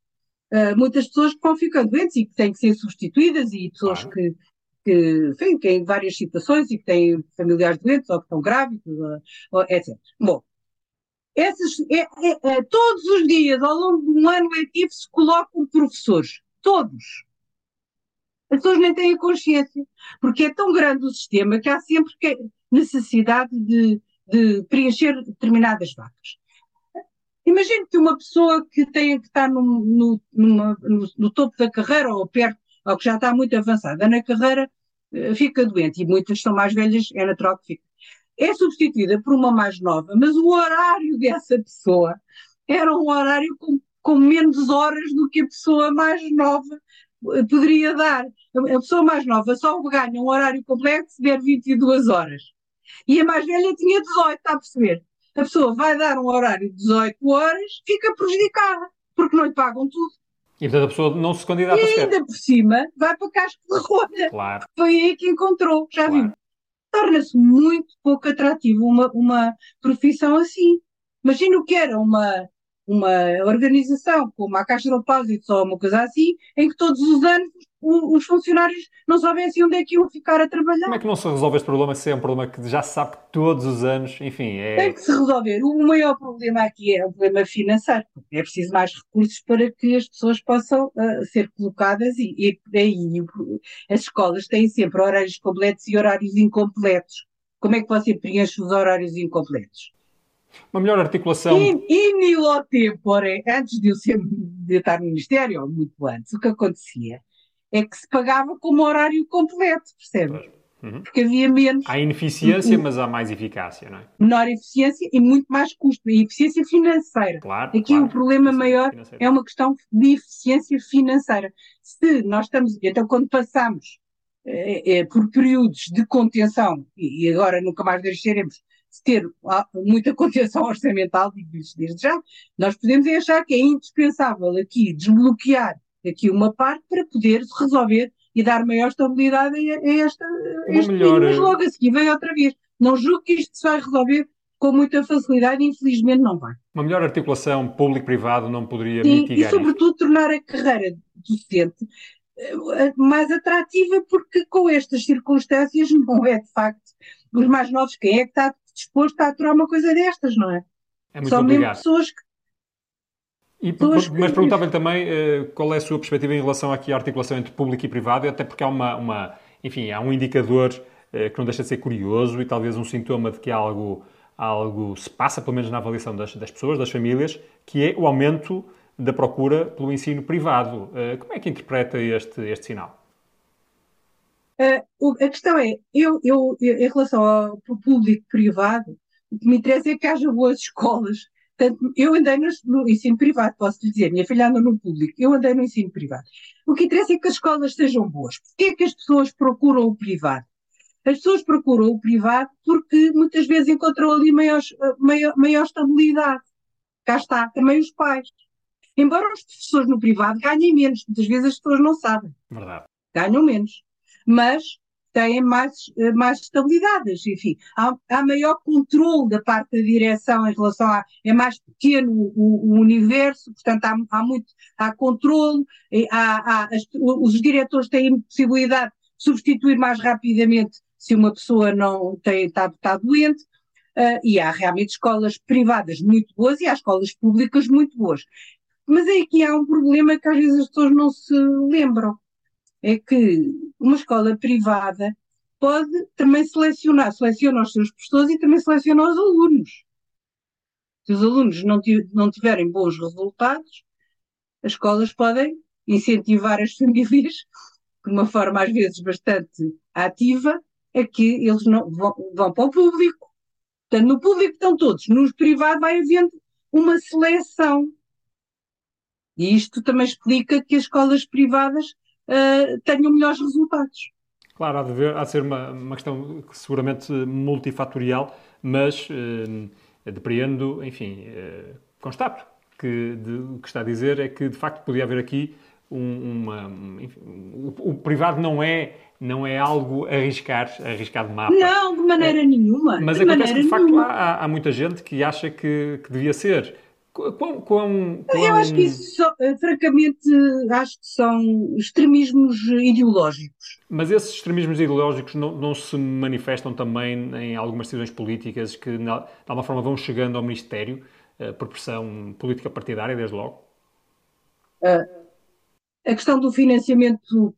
uh, muitas pessoas que vão ficando doentes e que têm que ser substituídas e pessoas claro. que que, enfim, que em várias situações e que têm familiares doentes ou que estão grávidos, etc. Bom, esses, é, é, é, todos os dias, ao longo de um ano letivo, se colocam professores. Todos. As pessoas nem têm consciência, porque é tão grande o sistema que há sempre necessidade de, de preencher determinadas vacas. Imagine que uma pessoa que, tem, que está no, no, numa, no, no topo da carreira ou perto ou que já está muito avançada na carreira, eh, fica doente, e muitas são mais velhas, é natural que fique. É substituída por uma mais nova, mas o horário dessa pessoa era um horário com, com menos horas do que a pessoa mais nova eh, poderia dar. A pessoa mais nova só ganha um horário completo se der 22 horas. E a mais velha tinha 18, está a perceber? A pessoa vai dar um horário de 18 horas, fica prejudicada, porque não lhe pagam tudo. E portanto a pessoa não se candidata E ainda por cima vai para casco de rolha. Claro. Foi aí que encontrou, já claro. viu? Torna-se muito pouco atrativo uma, uma profissão assim. Imagina o que era uma, uma organização como a Caixa de Depósitos ou uma coisa assim, em que todos os anos o, os funcionários não soubessem onde é que iam ficar a trabalhar. Como é que não se resolve este problema se é um problema que já se sabe que todos os anos, enfim, é... Tem que se resolver. O maior problema aqui é o problema financeiro. É preciso mais recursos para que as pessoas possam uh, ser colocadas e, e, e, as escolas têm sempre horários completos e horários incompletos. Como é que você preenche os horários incompletos? Uma melhor articulação. In, in tempore, antes de eu, ser, de eu estar no Ministério, ou muito antes, o que acontecia é que se pagava como horário completo, percebe? Uhum. Porque havia menos. Há ineficiência, mas há mais eficácia, não é? Menor eficiência e muito mais custo. E eficiência financeira. Claro. Aqui claro. o problema maior financeira. é uma questão de eficiência financeira. Se nós estamos. Então, quando passamos é, é, por períodos de contenção, e, e agora nunca mais deixaremos de ter muita contenção orçamental, digo isto desde já, nós podemos achar que é indispensável aqui desbloquear aqui uma parte para poder resolver e dar maior estabilidade a, esta, a este melhor... mas logo a seguir vem outra vez. Não julgo que isto se vai resolver com muita facilidade infelizmente não vai. Uma melhor articulação público-privado não poderia Sim, mitigar e sobretudo isto? tornar a carreira docente mais atrativa porque com estas circunstâncias não é de facto os mais novos, quem é que está disposto a aturar uma coisa destas, não é? É muito Só obrigado. mesmo pessoas que e, mas perguntava-lhe também uh, qual é a sua perspectiva em relação aqui à articulação entre público e privado, até porque há uma, uma enfim, há um indicador uh, que não deixa de ser curioso e talvez um sintoma de que algo, algo se passa, pelo menos na avaliação das, das pessoas, das famílias, que é o aumento da procura pelo ensino privado. Uh, como é que interpreta este, este sinal? A questão é, eu, eu, em relação ao público-privado, o que me interessa é que haja boas escolas Portanto, eu andei no, no, ensino privado, posso lhe dizer, minha filha anda no público, eu andei no ensino privado. O que interessa é que as escolas sejam boas. Porquê é que as pessoas procuram o privado? As pessoas procuram o privado porque muitas vezes encontram ali maior, maior, maior estabilidade. Cá está, também os pais. Embora os professores no privado ganhem menos, muitas vezes as pessoas não sabem. Verdade. Ganham menos. Mas têm mais, mais estabilidade. Enfim, há, há maior controle da parte da direção em relação a. É mais pequeno o, o universo, portanto, há, há muito. Há controle, há, há, as, os diretores têm possibilidade de substituir mais rapidamente se uma pessoa não tem, está, está doente. Uh, e há realmente escolas privadas muito boas e há escolas públicas muito boas. Mas é que há um problema que às vezes as pessoas não se lembram é que uma escola privada pode também selecionar, seleciona os seus professores e também seleciona os alunos. Se os alunos não, não tiverem bons resultados, as escolas podem incentivar as famílias, de uma forma às vezes bastante ativa, a que eles não vão, vão para o público. Portanto, no público estão todos, no privado vai havendo uma seleção. E isto também explica que as escolas privadas uh, tenham melhores resultados. Claro, há de, ver, há de ser uma, uma questão seguramente multifatorial, mas uh, depreendo, enfim, uh, constato que de, o que está a dizer é que de facto podia haver aqui um, uma. Enfim, o, o, privado não é, não é algo a arriscar, a arriscar de mapa. Não, de maneira é, nenhuma. Mas de acontece que de facto há, há, muita gente que acha que, que devia ser. Quão, quão, quão... Eu acho que isso, só, francamente, acho que são extremismos ideológicos. Mas esses extremismos ideológicos não, não se manifestam também em algumas decisões políticas que, de alguma forma, vão chegando ao Ministério uh, por pressão política partidária, desde logo? Uh, a questão do financiamento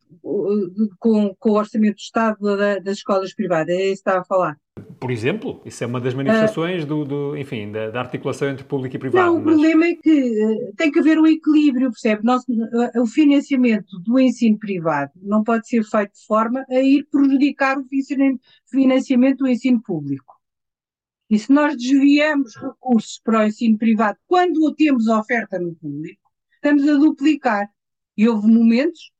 com, com o orçamento do Estado da, das escolas privadas, é isso que estava a falar. Por exemplo, isso é uma das manifestações uh, do, do, enfim, da, da, articulação entre público e privado. Não, o mas... problema é que uh, tem que haver um equilíbrio, percebe? Nós, uh, o financiamento do ensino privado não pode ser feito de forma a ir prejudicar o financiamento do ensino público. E se nós desviamos recursos para o ensino privado quando temos oferta no público, estamos a duplicar. E houve momentos,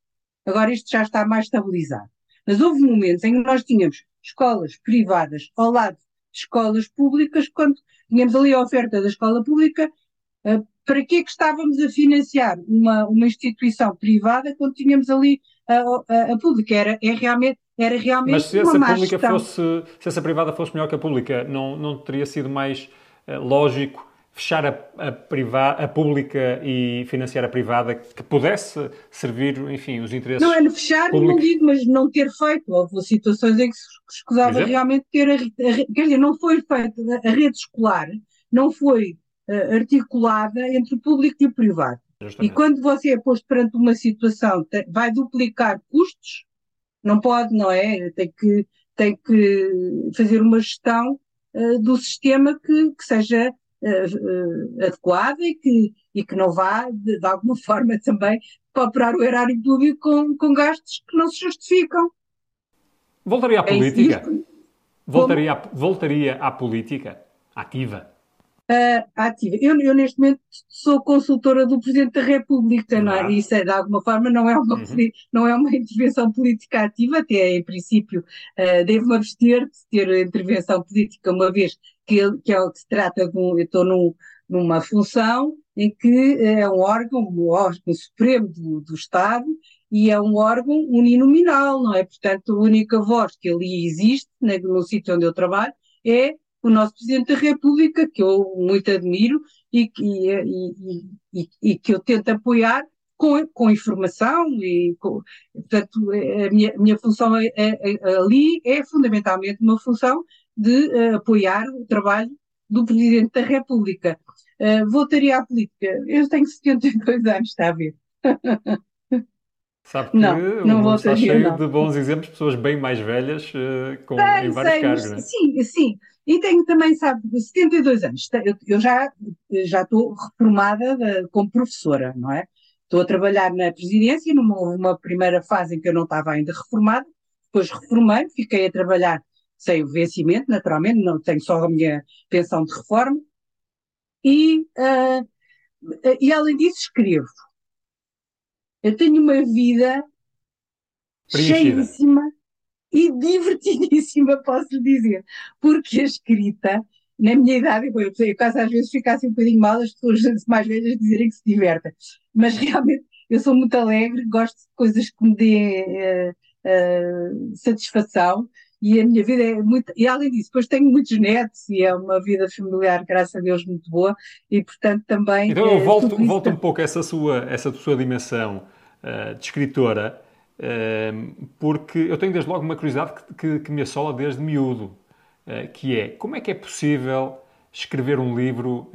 agora isto já está mais estabilizado, mas houve momentos em que nós tínhamos escolas privadas ao lado de escolas públicas, quando tínhamos ali a oferta da escola pública, uh, para que é que estávamos a financiar uma, uma instituição privada quando tínhamos ali a, a, a pública? Era, é realmente, era realmente Mas se uma essa, pública gestão. fosse, se essa privada fosse melhor que a pública, não, não teria sido mais uh, lógico fechar a, a, priva, a pública e financiar a privada que pudesse servir, enfim, os interesses Não é fechar, públicos. não digo, mas não ter feito. Houve situações em que se escusava realmente ter, a, a, quer dizer, não foi feita a rede escolar, não foi uh, articulada entre o público e o privado. Justamente. E quando você é posto perante uma situação, tem, vai duplicar custos, não pode, não é? Tem que, tem que fazer uma gestão uh, do sistema que, que seja uh, adequada e que, e que não vá, de, de, alguma forma, também para operar o erário público com, com gastos que não se justificam. Voltaria à é política? É voltaria, à, voltaria à política ativa? uh, ativa. Eu, eu, neste momento, sou consultora do Presidente da República, não é? Isso, é, de alguma forma, não é, uma, uhum. não é uma intervenção política ativa, até em princípio uh, devo-me abster de ter intervenção política, uma vez que, que, é, que se trata de um. Eu estou num, numa função em que é um órgão, o um órgão supremo do, do Estado, e é um órgão uninominal, não é? Portanto, a única voz que ali existe, né, no sítio onde eu trabalho, é o nosso Presidente da República, que eu muito admiro e, e, e, e que eu tento apoiar com, com informação e, com, portanto, a minha, minha função é, é, é, ali é fundamentalmente uma função de uh, apoiar o trabalho do Presidente da República. Uh, voltaria à política. Eu tenho 72 anos, está a ver? Sabe que não, não o mundo está cheio não. de bons exemplos, pessoas bem mais velhas uh, com, sei, em vários sei, cargos. Não é? Sim, sim. E tenho também, sabe, 72 anos. Eu, eu já, já estou reformada de, como professora, não é? Estou a trabalhar na presidência, numa uma primeira fase em que eu não estava ainda reformada, depois reformei, fiquei a trabalhar sem o vencimento, naturalmente, não tenho só a minha pensão de reforma, e, uh, e além disso escrevo. Eu tenho uma vida cheíssima e divertidíssima, posso lhe dizer, porque a escrita, na minha idade, eu, eu quase às vezes fico assim um bocadinho mal as pessoas mais velhas dizerem que se divertem, mas realmente eu sou muito alegre, gosto de coisas que me dêem uh, uh, satisfação e a minha vida é muito. E além disso, depois tenho muitos netos e é uma vida familiar, graças a Deus, muito boa e portanto também. Então eu volto, volto um pouco a essa sua, essa sua dimensão uh, de escritora porque eu tenho desde logo uma curiosidade que, que, que me assola desde miúdo, ah, que é como é que é possível escrever um livro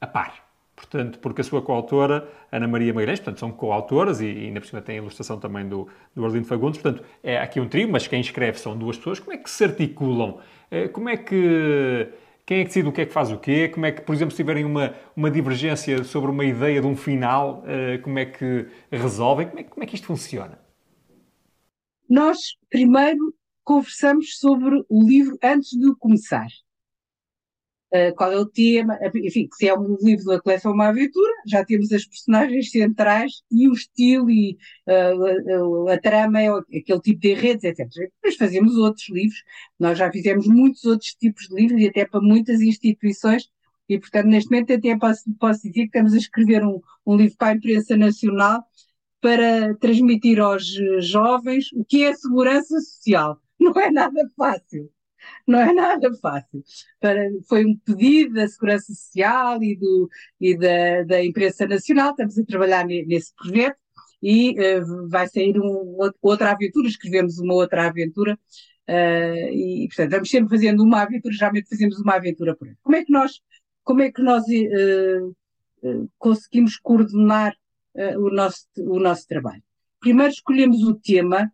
a par? Portanto, porque a sua coautora, Ana Maria Magalhães, portanto, são coautoras e, e ainda por cima tem a ilustração também do, do Arlindo Fagundes, portanto, é aqui um trio, mas quem escreve são duas pessoas. Como é que se articulam? Ah, como é que quem é que decide o que é que faz o quê? Como é que, por exemplo, se tiverem uma, uma divergência sobre uma ideia de um final, uh, como é que resolvem? Como é, como é que isto funciona? Nós, primeiro, conversamos sobre o livro antes de começar. Uh, qual é o tema, enfim, se é um livro da coleção Uma Aventura, já temos as personagens centrais e o estilo e uh, a, a, trama, é aquele tipo de redes, etc. Depois fazemos outros livros, nós já fizemos muitos outros tipos de livros e até para muitas instituições, e portanto neste momento até posso, posso dizer que estamos a escrever um, um livro para a imprensa nacional para transmitir aos jovens o que é a segurança social. Não é nada fácil não é nada fácil. Para, foi um pedido da Segurança Social e, do, e da, da imprensa nacional, estamos a trabalhar nesse projeto e uh, vai sair um, outra aventura, escrevemos uma outra aventura uh, e, portanto, vamos sempre fazendo uma aventura, geralmente fazemos uma aventura por ano. Como é que nós, como é que nós uh, conseguimos coordenar o, nosso, o nosso trabalho? Primeiro escolhemos o tema,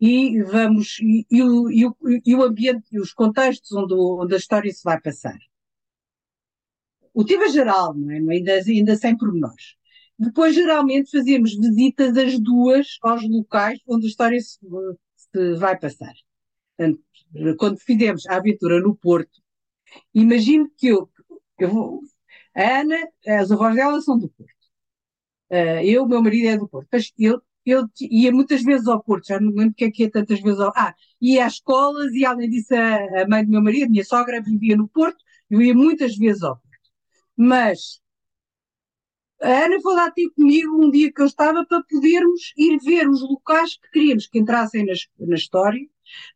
e vamos e, e, o, e, o, e o ambiente e os contextos onde, onde a história se vai passar. O tema geral, não é? ainda, ainda sem pormenores. Depois, geralmente, fazemos visitas as duas aos locais onde a história se, se vai passar. Portanto, quando fizemos a aventura no Porto, imagino que eu, eu vou, a Ana, as avós dela são do Porto. Uh, eu, meu marido é do Porto. Mas eu eu ia muitas vezes ao Porto, já não lembro que é que ia tantas vezes ao. Ah, ia às escolas e além disso a, a mãe do meu marido, a minha sogra, vivia no Porto, eu ia muitas vezes ao Porto. Mas a Ana foi lá ter comigo um dia que eu estava para podermos ir ver os locais que queríamos que entrassem na, na história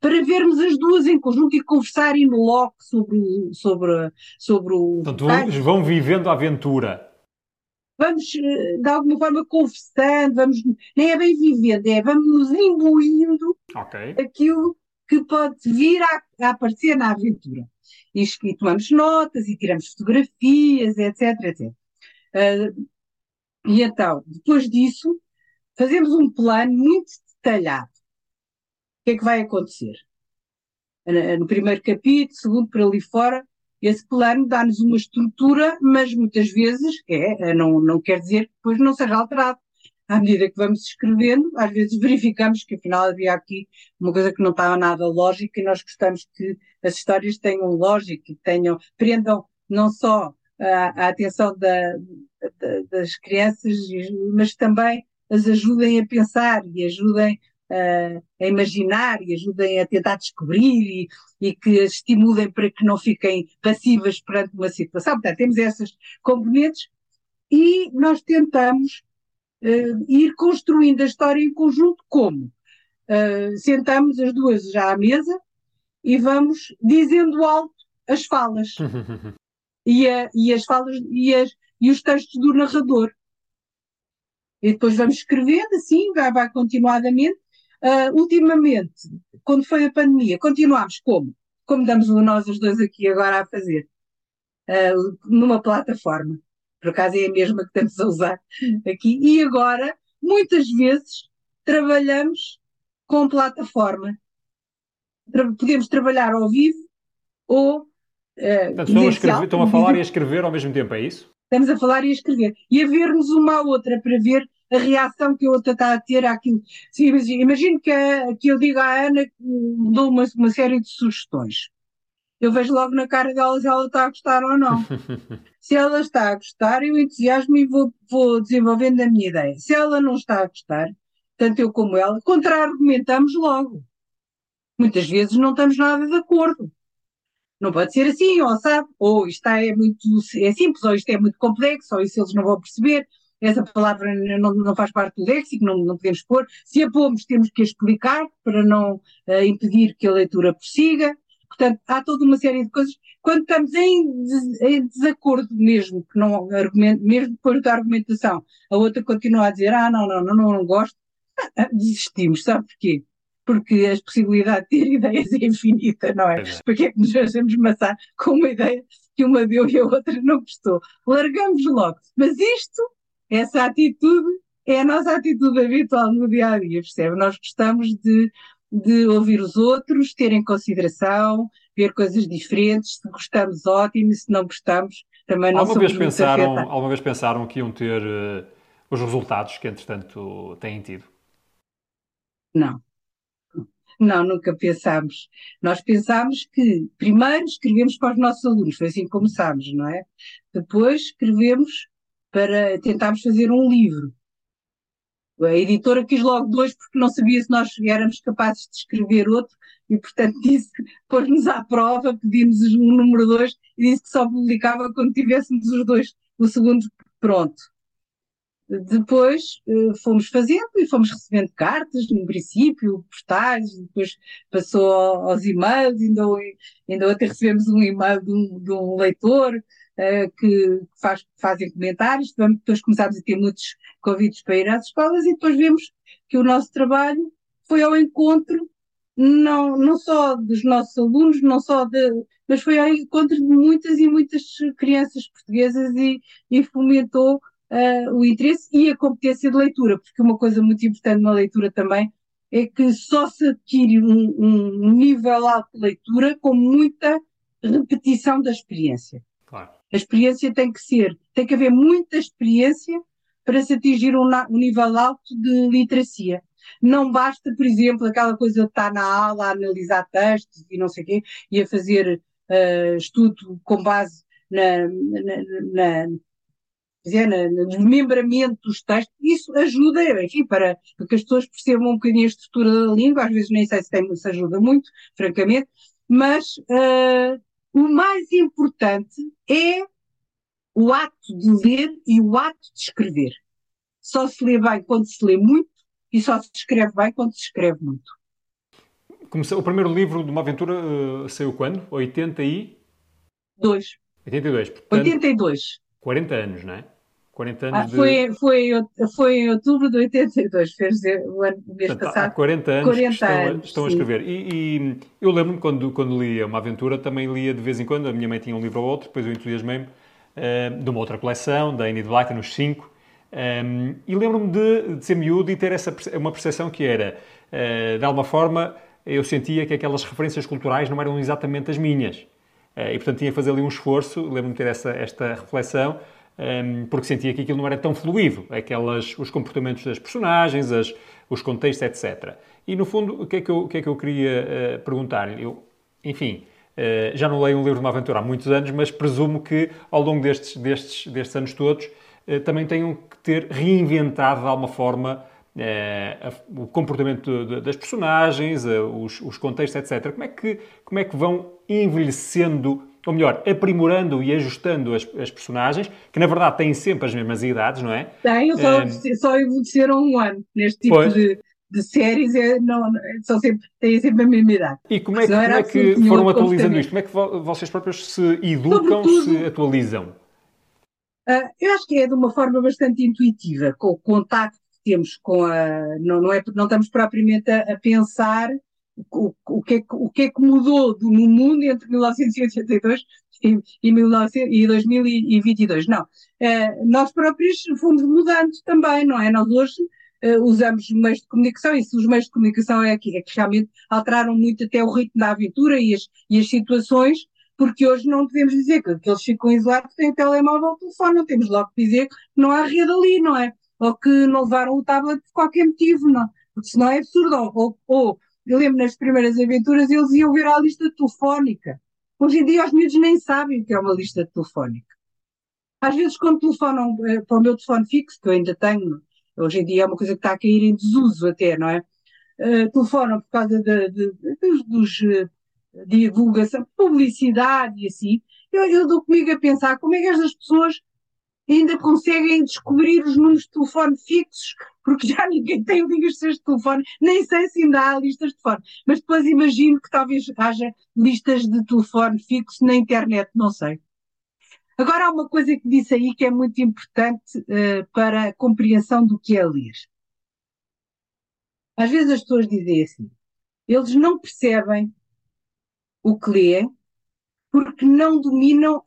para vermos as duas em conjunto e conversar in loco sobre, sobre, sobre o. Portanto, vão vivendo a aventura. Vamos, eh, de alguma forma, conversando, vamos, nem é bem vivendo, é vamos nos imbuindo Ok. aquilo que pode vir a, a aparecer na aventura. E, e tomamos notas e tiramos fotografias, etc, etc. Uh, e então, depois disso, fazemos um plano muito detalhado. O que é que vai acontecer? No primeiro capítulo, segundo, por ali fora, esse plano dá-nos uma estrutura, mas muitas vezes é, não, não quer dizer que depois não seja alterado. À medida que vamos escrevendo, às vezes verificamos que afinal havia aqui uma coisa que não estava nada lógica e nós gostamos que as histórias tenham lógica e tenham, prendam não só a, a atenção da, da, das crianças, mas também as ajudem a pensar e ajudem a, a imaginar e ajudem a tentar descobrir e, e, que estimulem para que não fiquem passivas perante uma situação. Portanto, temos essas componentes e nós tentamos uh, ir construindo a história em conjunto como? Uh, sentamos as duas já à mesa e vamos dizendo alto as falas. e, a, e as falas e, as, e os textos do narrador. E depois vamos escrevendo assim, vai, vai continuadamente. Uh, ultimamente, quando foi a pandemia, continuámos como? Como damos nós os dois aqui agora a fazer? Uh, numa plataforma. Por acaso é a mesma que estamos a usar aqui. E agora, muitas vezes, trabalhamos com plataforma. Tra podemos trabalhar ao vivo ou Uh, Portanto, estão, a escrever, estão a falar e a escrever ao mesmo tempo, é isso? Estamos a falar e a escrever. E a ver-nos uma à outra para ver a reação que a outra está a ter àquilo. Sim, imagino que, a, que eu diga à Ana que dou uma, uma série de sugestões. Eu vejo logo na cara dela se ela está a gostar ou não. se ela está a gostar, eu entusiasmo e vou, vou desenvolvendo a minha ideia. Se ela não está a gostar, tanto eu como ela, contra-argumentamos logo. Muitas vezes não estamos nada de acordo. Não pode ser assim, ou sabe, ou isto é muito é simples, ou isto é muito complexo, ou isso eles não vão perceber, essa palavra não, não faz parte do léxico, não, não podemos pôr. Se a pomos, temos que explicar para não uh, impedir que a leitura prossiga. Portanto, há toda uma série de coisas. Quando estamos em, des, em desacordo mesmo, que não argumento, mesmo depois da argumentação, a outra continua a dizer, ah, não, não, não, não, não gosto, desistimos, sabe porquê? porque a possibilidade de ter ideias é infinita, não é? é. Porque é que nos fazemos maçar com uma ideia que uma deu e a outra não gostou? Largamos logo. Mas isto, essa atitude, é a nossa atitude habitual no dia a dia, percebe? Nós gostamos de, de ouvir os outros, ter em consideração, ver coisas diferentes. Se gostamos, ótimo, se não gostamos, também não alguma vez pensaram Alguma vez pensaram que iam ter uh, os resultados que, entretanto, têm tido? Não. Não, nunca pensámos. Nós pensámos que primeiro escrevemos para os nossos alunos, foi assim que começámos, não é? Depois escrevemos para tentarmos fazer um livro. A editora quis logo dois porque não sabia se nós éramos capazes de escrever outro e, portanto, disse, pôs-nos à prova, pedimos um número dois e disse que só publicava quando tivéssemos os dois, o segundo pronto. Depois uh, fomos fazendo e fomos recebendo cartas, no princípio, postais, depois passou aos e-mails, ainda, ainda recebemos um e-mail de um, de um leitor uh, que faz, fazem comentários, depois começámos a ter muitos convites para ir às escolas e depois vemos que o nosso trabalho foi ao encontro não, não só dos nossos alunos, não só de, mas foi ao encontro de muitas e muitas crianças portuguesas e, e fomentou uh, o interesse e a competência de leitura, porque uma coisa muito importante na leitura também é que só se adquire um, um nível alto de leitura com muita repetição da experiência. Claro. A experiência tem que ser, tem que haver muita experiência para se atingir um, um nível alto de literacia. Não basta, por exemplo, aquela coisa de estar na aula a analisar textos e não sei o quê, e a fazer uh, estudo com base na, na, na, dizer, no desmembramento dos textos, isso ajuda, enfim, para, para que as pessoas percebam um bocadinho a estrutura da língua, às vezes nem sei se, tem, se ajuda muito, francamente, mas uh, o mais importante é o ato de ler e o ato de escrever. Só se lê bem quando se lê muito e só se escreve bem quando se escreve muito. começou, o primeiro livro de uma aventura uh, saiu quando? 80 e... 2. 82. Portanto, 82. 40 anos, não é? 40 anos Ah, de... foi, foi, foi em outubro de 82, fez o, ano, o mês Portanto, há passado. 40 anos 40 que estão, a- anos, estão a escrever. E, e eu lembro-me quando, quando lia uma aventura, também lia de vez em quando. A minha mãe tinha um livro ou outro, depois eu entusiasmei-me eh, de uma outra coleção, da Enid Blyton, nos 5. e lembro-me de, de ser miúdo e ter essa, uma percepção que era, eh, de alguma forma, eu sentia que aquelas referências culturais não eram exatamente as minhas. Eh, e, portanto, tinha que fazer ali um esforço, lembro-me de ter essa, esta reflexão, ehm, porque sentia que aquilo não era tão fluido, aquelas, os comportamentos das personagens, as, os contextos, etc. E, no fundo, o que é que eu, que é que eu queria eh, perguntar-lhe? Eu, enfim, eh, já não leio um livro de uma aventura há muitos anos, mas presumo que, ao longo destes, destes, destes anos todos, eh, também tenham que ter reinventado, de alguma forma, o comportamento das personagens, os, os contextos, etc. Como é, que, como é que vão envelhecendo, ou melhor, aprimorando e ajustando as, as personagens, que na verdade têm sempre as mesmas idades, não é? Tem, só, Ehm, só envelheceram um ano neste tipo Pois. de, de séries, é, não, são sempre, têm sempre a mesma idade. E como é que, Senão como era é que foram atualizando isto? Como é que vo- vocês próprios se educam, Sobretudo- se atualizam? Ah, eu acho que é de uma forma bastante intuitiva, com o contacto que temos com a. Não, não, é, não estamos propriamente a, a pensar o, o, que é, que- o que é que mudou do- no mundo entre 1982 e, e, 1900 e 2022. Não. Ah, nós próprios fomos mudando também, não é? Nós hoje ah, usamos meios de comunicação, e se os meios de comunicação é que, é que realmente alteraram muito até o ritmo da aventura e as, e as situações porque hoje não podemos dizer que, que eles ficam isolados, têm telemóvel ou telefone, não temos logo que dizer que não há rede ali, não é? Ou que não levaram o tablet por qualquer motivo, não. Porque senão é absurdo. Ou, ou, eu lembro nas primeiras aventuras eles iam ver a lista telefónica. Hoje em dia os miúdos nem sabem o que é uma lista telefónica. Às vezes quando telefonam eh, para o meu telefone fixo, que eu ainda tenho, hoje em dia é uma coisa que está a cair em desuso até, não é? Eh, telefonam por causa de- de- de- dos, eh, divulgação, publicidade e assim, eu, eu dou comigo a pensar como é que estas pessoas ainda conseguem descobrir os números de telefone fixos, porque já ninguém tem listas de telefone, nem sei se ainda há listas de telefone, mas depois imagino que talvez haja listas de telefone fixo na internet, não sei. Agora há uma coisa que disse aí que é muito importante eh, para a compreensão do que é ler. Às vezes as pessoas dizem assim, eles não percebem o que lê porque não dominam,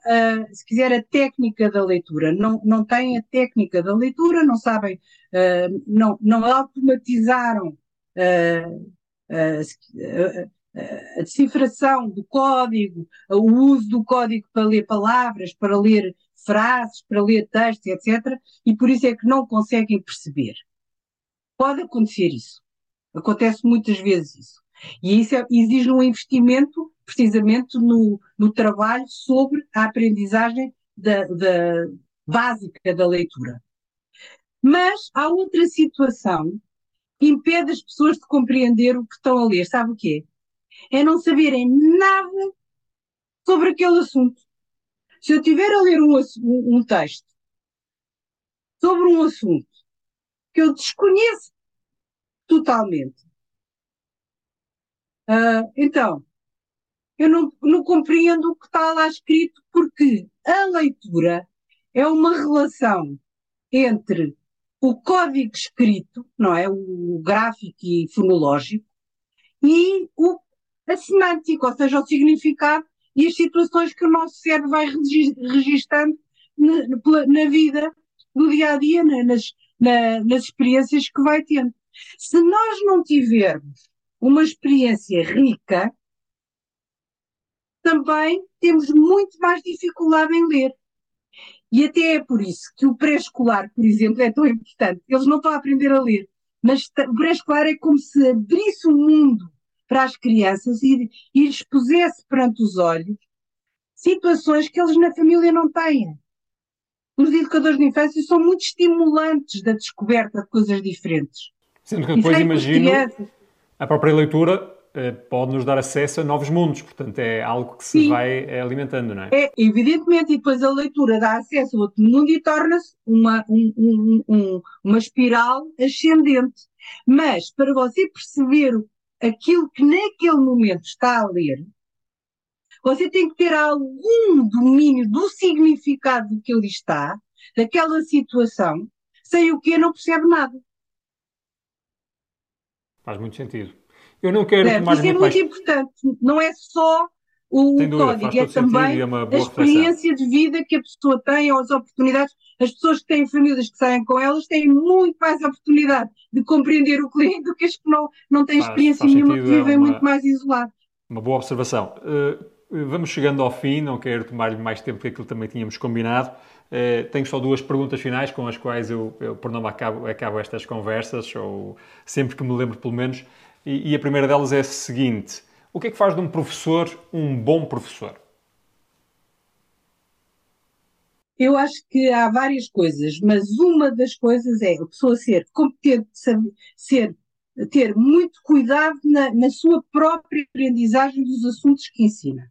se quiser, a técnica da leitura. Não, não têm a técnica da leitura, não sabem, ah, não, não automatizaram ah, ah, a decifração do código, o uso do código para ler palavras, para ler frases, para ler textos, etc. E por isso é que não conseguem perceber. Pode acontecer isso. Acontece muitas vezes isso. E isso é- exige um investimento precisamente no, no trabalho sobre a aprendizagem da, da- básica da leitura. Mas há outra situação que impede as pessoas de compreender o que estão a ler. Sabe o quê? É não saberem nada sobre aquele assunto. Se eu estiver a ler um, um- texto sobre um assunto que eu desconheço totalmente, ah, então, eu não, não compreendo o que está lá escrito, porque a leitura é uma relação entre o código escrito, não é? O gráfico e fonológico, e o, a semântica, ou seja, o significado e as situações que o nosso cérebro vai regi- registando na, na- vida, no dia a dia, na- nas, na- nas experiências que vai tendo. Se nós não tivermos uma experiência rica, também temos muito mais dificuldade em ler. E até é por isso que o pré-escolar, por exemplo, é tão importante. Eles não estão a aprender a ler, mas o pré-escolar é como se abrisse o mundo para as crianças e, e lhes pusesse perante os olhos situações que eles na família não têm. Os educadores de infância são muito estimulantes da descoberta de coisas diferentes. Sendo que depois imagino a própria leitura pode nos dar acesso a novos mundos, portanto é algo que se Sim. vai eh, alimentando, não é? É, evidentemente, e depois a leitura dá acesso a outro mundo e torna-se uma, um- um- um- uma espiral ascendente. Mas para você perceber aquilo que naquele momento está a ler, você tem que ter algum domínio do significado do que ali está, daquela situação, sem o que não percebe nada. Faz muito sentido. Eu não quero Certo? tomar Isso é muito mais... importante. Não é só o dúvida, código, é sentido também e é a boa reflexão. experiência de vida que a pessoa tem, ou as oportunidades. As pessoas que têm famílias que saem com elas têm muito mais oportunidade de compreender o cliente do que as que não, não têm Faz- experiência faz nenhuma, que sentido, é vivem uma- muito mais isolados. Uma boa observação. Uh, vamos chegando ao fim, não quero tomar-lhe mais tempo que aquilo que também tínhamos combinado. Uh, tenho só duas perguntas finais com as quais eu, eu por nome, acabo, acabo estas conversas, ou sempre que me lembro, pelo menos. E, e a primeira delas é a seguinte: o que é que faz de um professor um bom professor? Eu acho que há várias coisas, mas uma das coisas é a pessoa ser competente, saber- ser, ter muito cuidado na, na sua própria aprendizagem dos assuntos que ensina.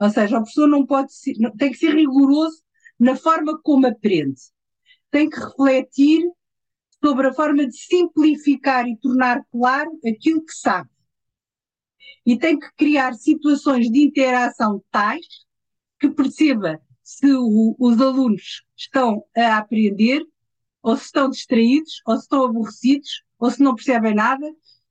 Ou seja, o professor não pode ser, não- tem que ser rigoroso na forma como aprende. Tem que refletir sobre a forma de simplificar e tornar claro aquilo que sabe. E tem que criar situações de interação tais que perceba se o- os alunos estão a aprender, ou se estão distraídos, ou se estão aborrecidos, ou se não percebem nada,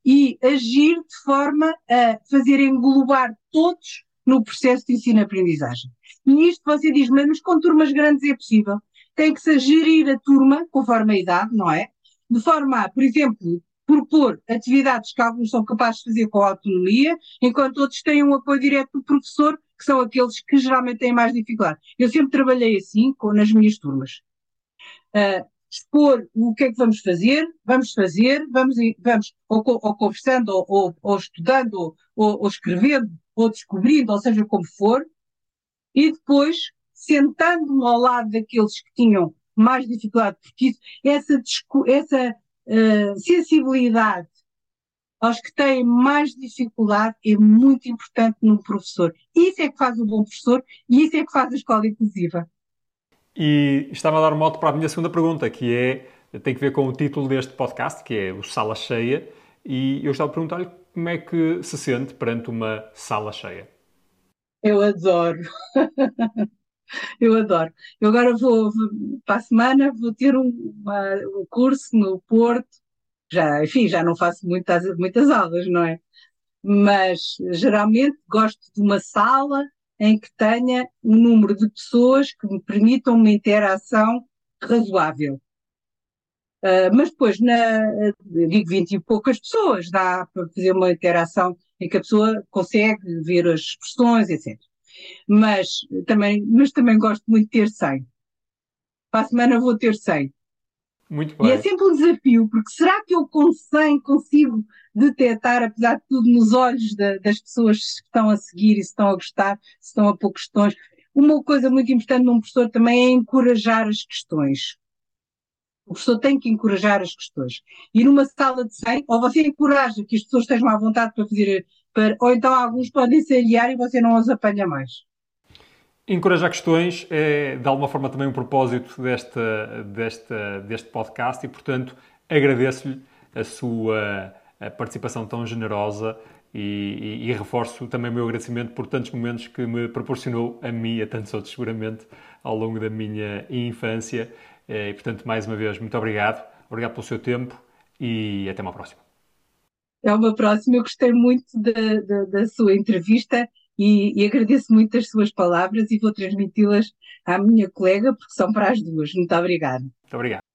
e agir de forma a fazer englobar todos no processo de ensino-aprendizagem. E isto você diz, mas com turmas grandes é possível. Tem que se gerir a turma conforme a idade, não é? De forma a, por exemplo, propor atividades que alguns são capazes de fazer com autonomia, enquanto outros têm um apoio direto do professor, que são aqueles que geralmente têm mais dificuldade. Eu sempre trabalhei assim com, nas minhas turmas. Ah, expor o que é que vamos fazer, vamos fazer, vamos, vamos ou, ou conversando, ou, ou- ou estudando, ou- ou escrevendo, ou descobrindo, ou seja como for, e depois sentando-me ao lado daqueles que tinham mais dificuldade, porque isso, essa, essa ah, sensibilidade aos que têm mais dificuldade é muito importante num professor. Isso é que faz o bom professor e isso é que faz a escola inclusiva. E está-me a dar um mote para a minha segunda pergunta, que é, tem que ver com o título deste podcast, que é o Sala Cheia, e eu estava a perguntar-lhe como é que se sente perante uma sala cheia. Eu adoro. Eu adoro. Eu agora vou, para a semana, vou ter um, uma- um curso no Porto. Já, enfim, já não faço muitas, muitas aulas, não é? Mas geralmente gosto de uma sala em que tenha um número de pessoas que me permitam uma interação razoável. Uh, mas depois, na, digo 20 e poucas pessoas, dá para fazer uma interação em que a pessoa consegue ver as expressões, etc. Mas também, mas também gosto muito de ter 100. Para a semana vou ter 100. Muito E é bem. sempre um desafio, porque será que eu com 100 consigo detectar, apesar de tudo, nos olhos da- das pessoas que estão a seguir e se estão a gostar, se estão a pôr questões? Uma coisa muito importante num professor também é encorajar as questões. O professor tem que encorajar as questões. E numa sala de 100, ou você encoraja que as pessoas estejam à vontade para fazer, para, ou então alguns podem aliar e você não os apanha mais. Encorajar questões é, de alguma forma, também um propósito desta, deste podcast e, portanto, agradeço-lhe a sua participação tão generosa e, e- e reforço também o meu agradecimento por tantos momentos que me proporcionou a mim e a tantos outros, seguramente, ao longo da minha infância. Eh, E, portanto, mais uma vez, muito obrigado. Obrigado pelo seu tempo e até uma próxima. É uma próxima. Eu gostei muito da, da, da sua entrevista e, e agradeço muito as suas palavras e vou transmiti-las à minha colega, porque são para as duas. Muito obrigada. Muito obrigado.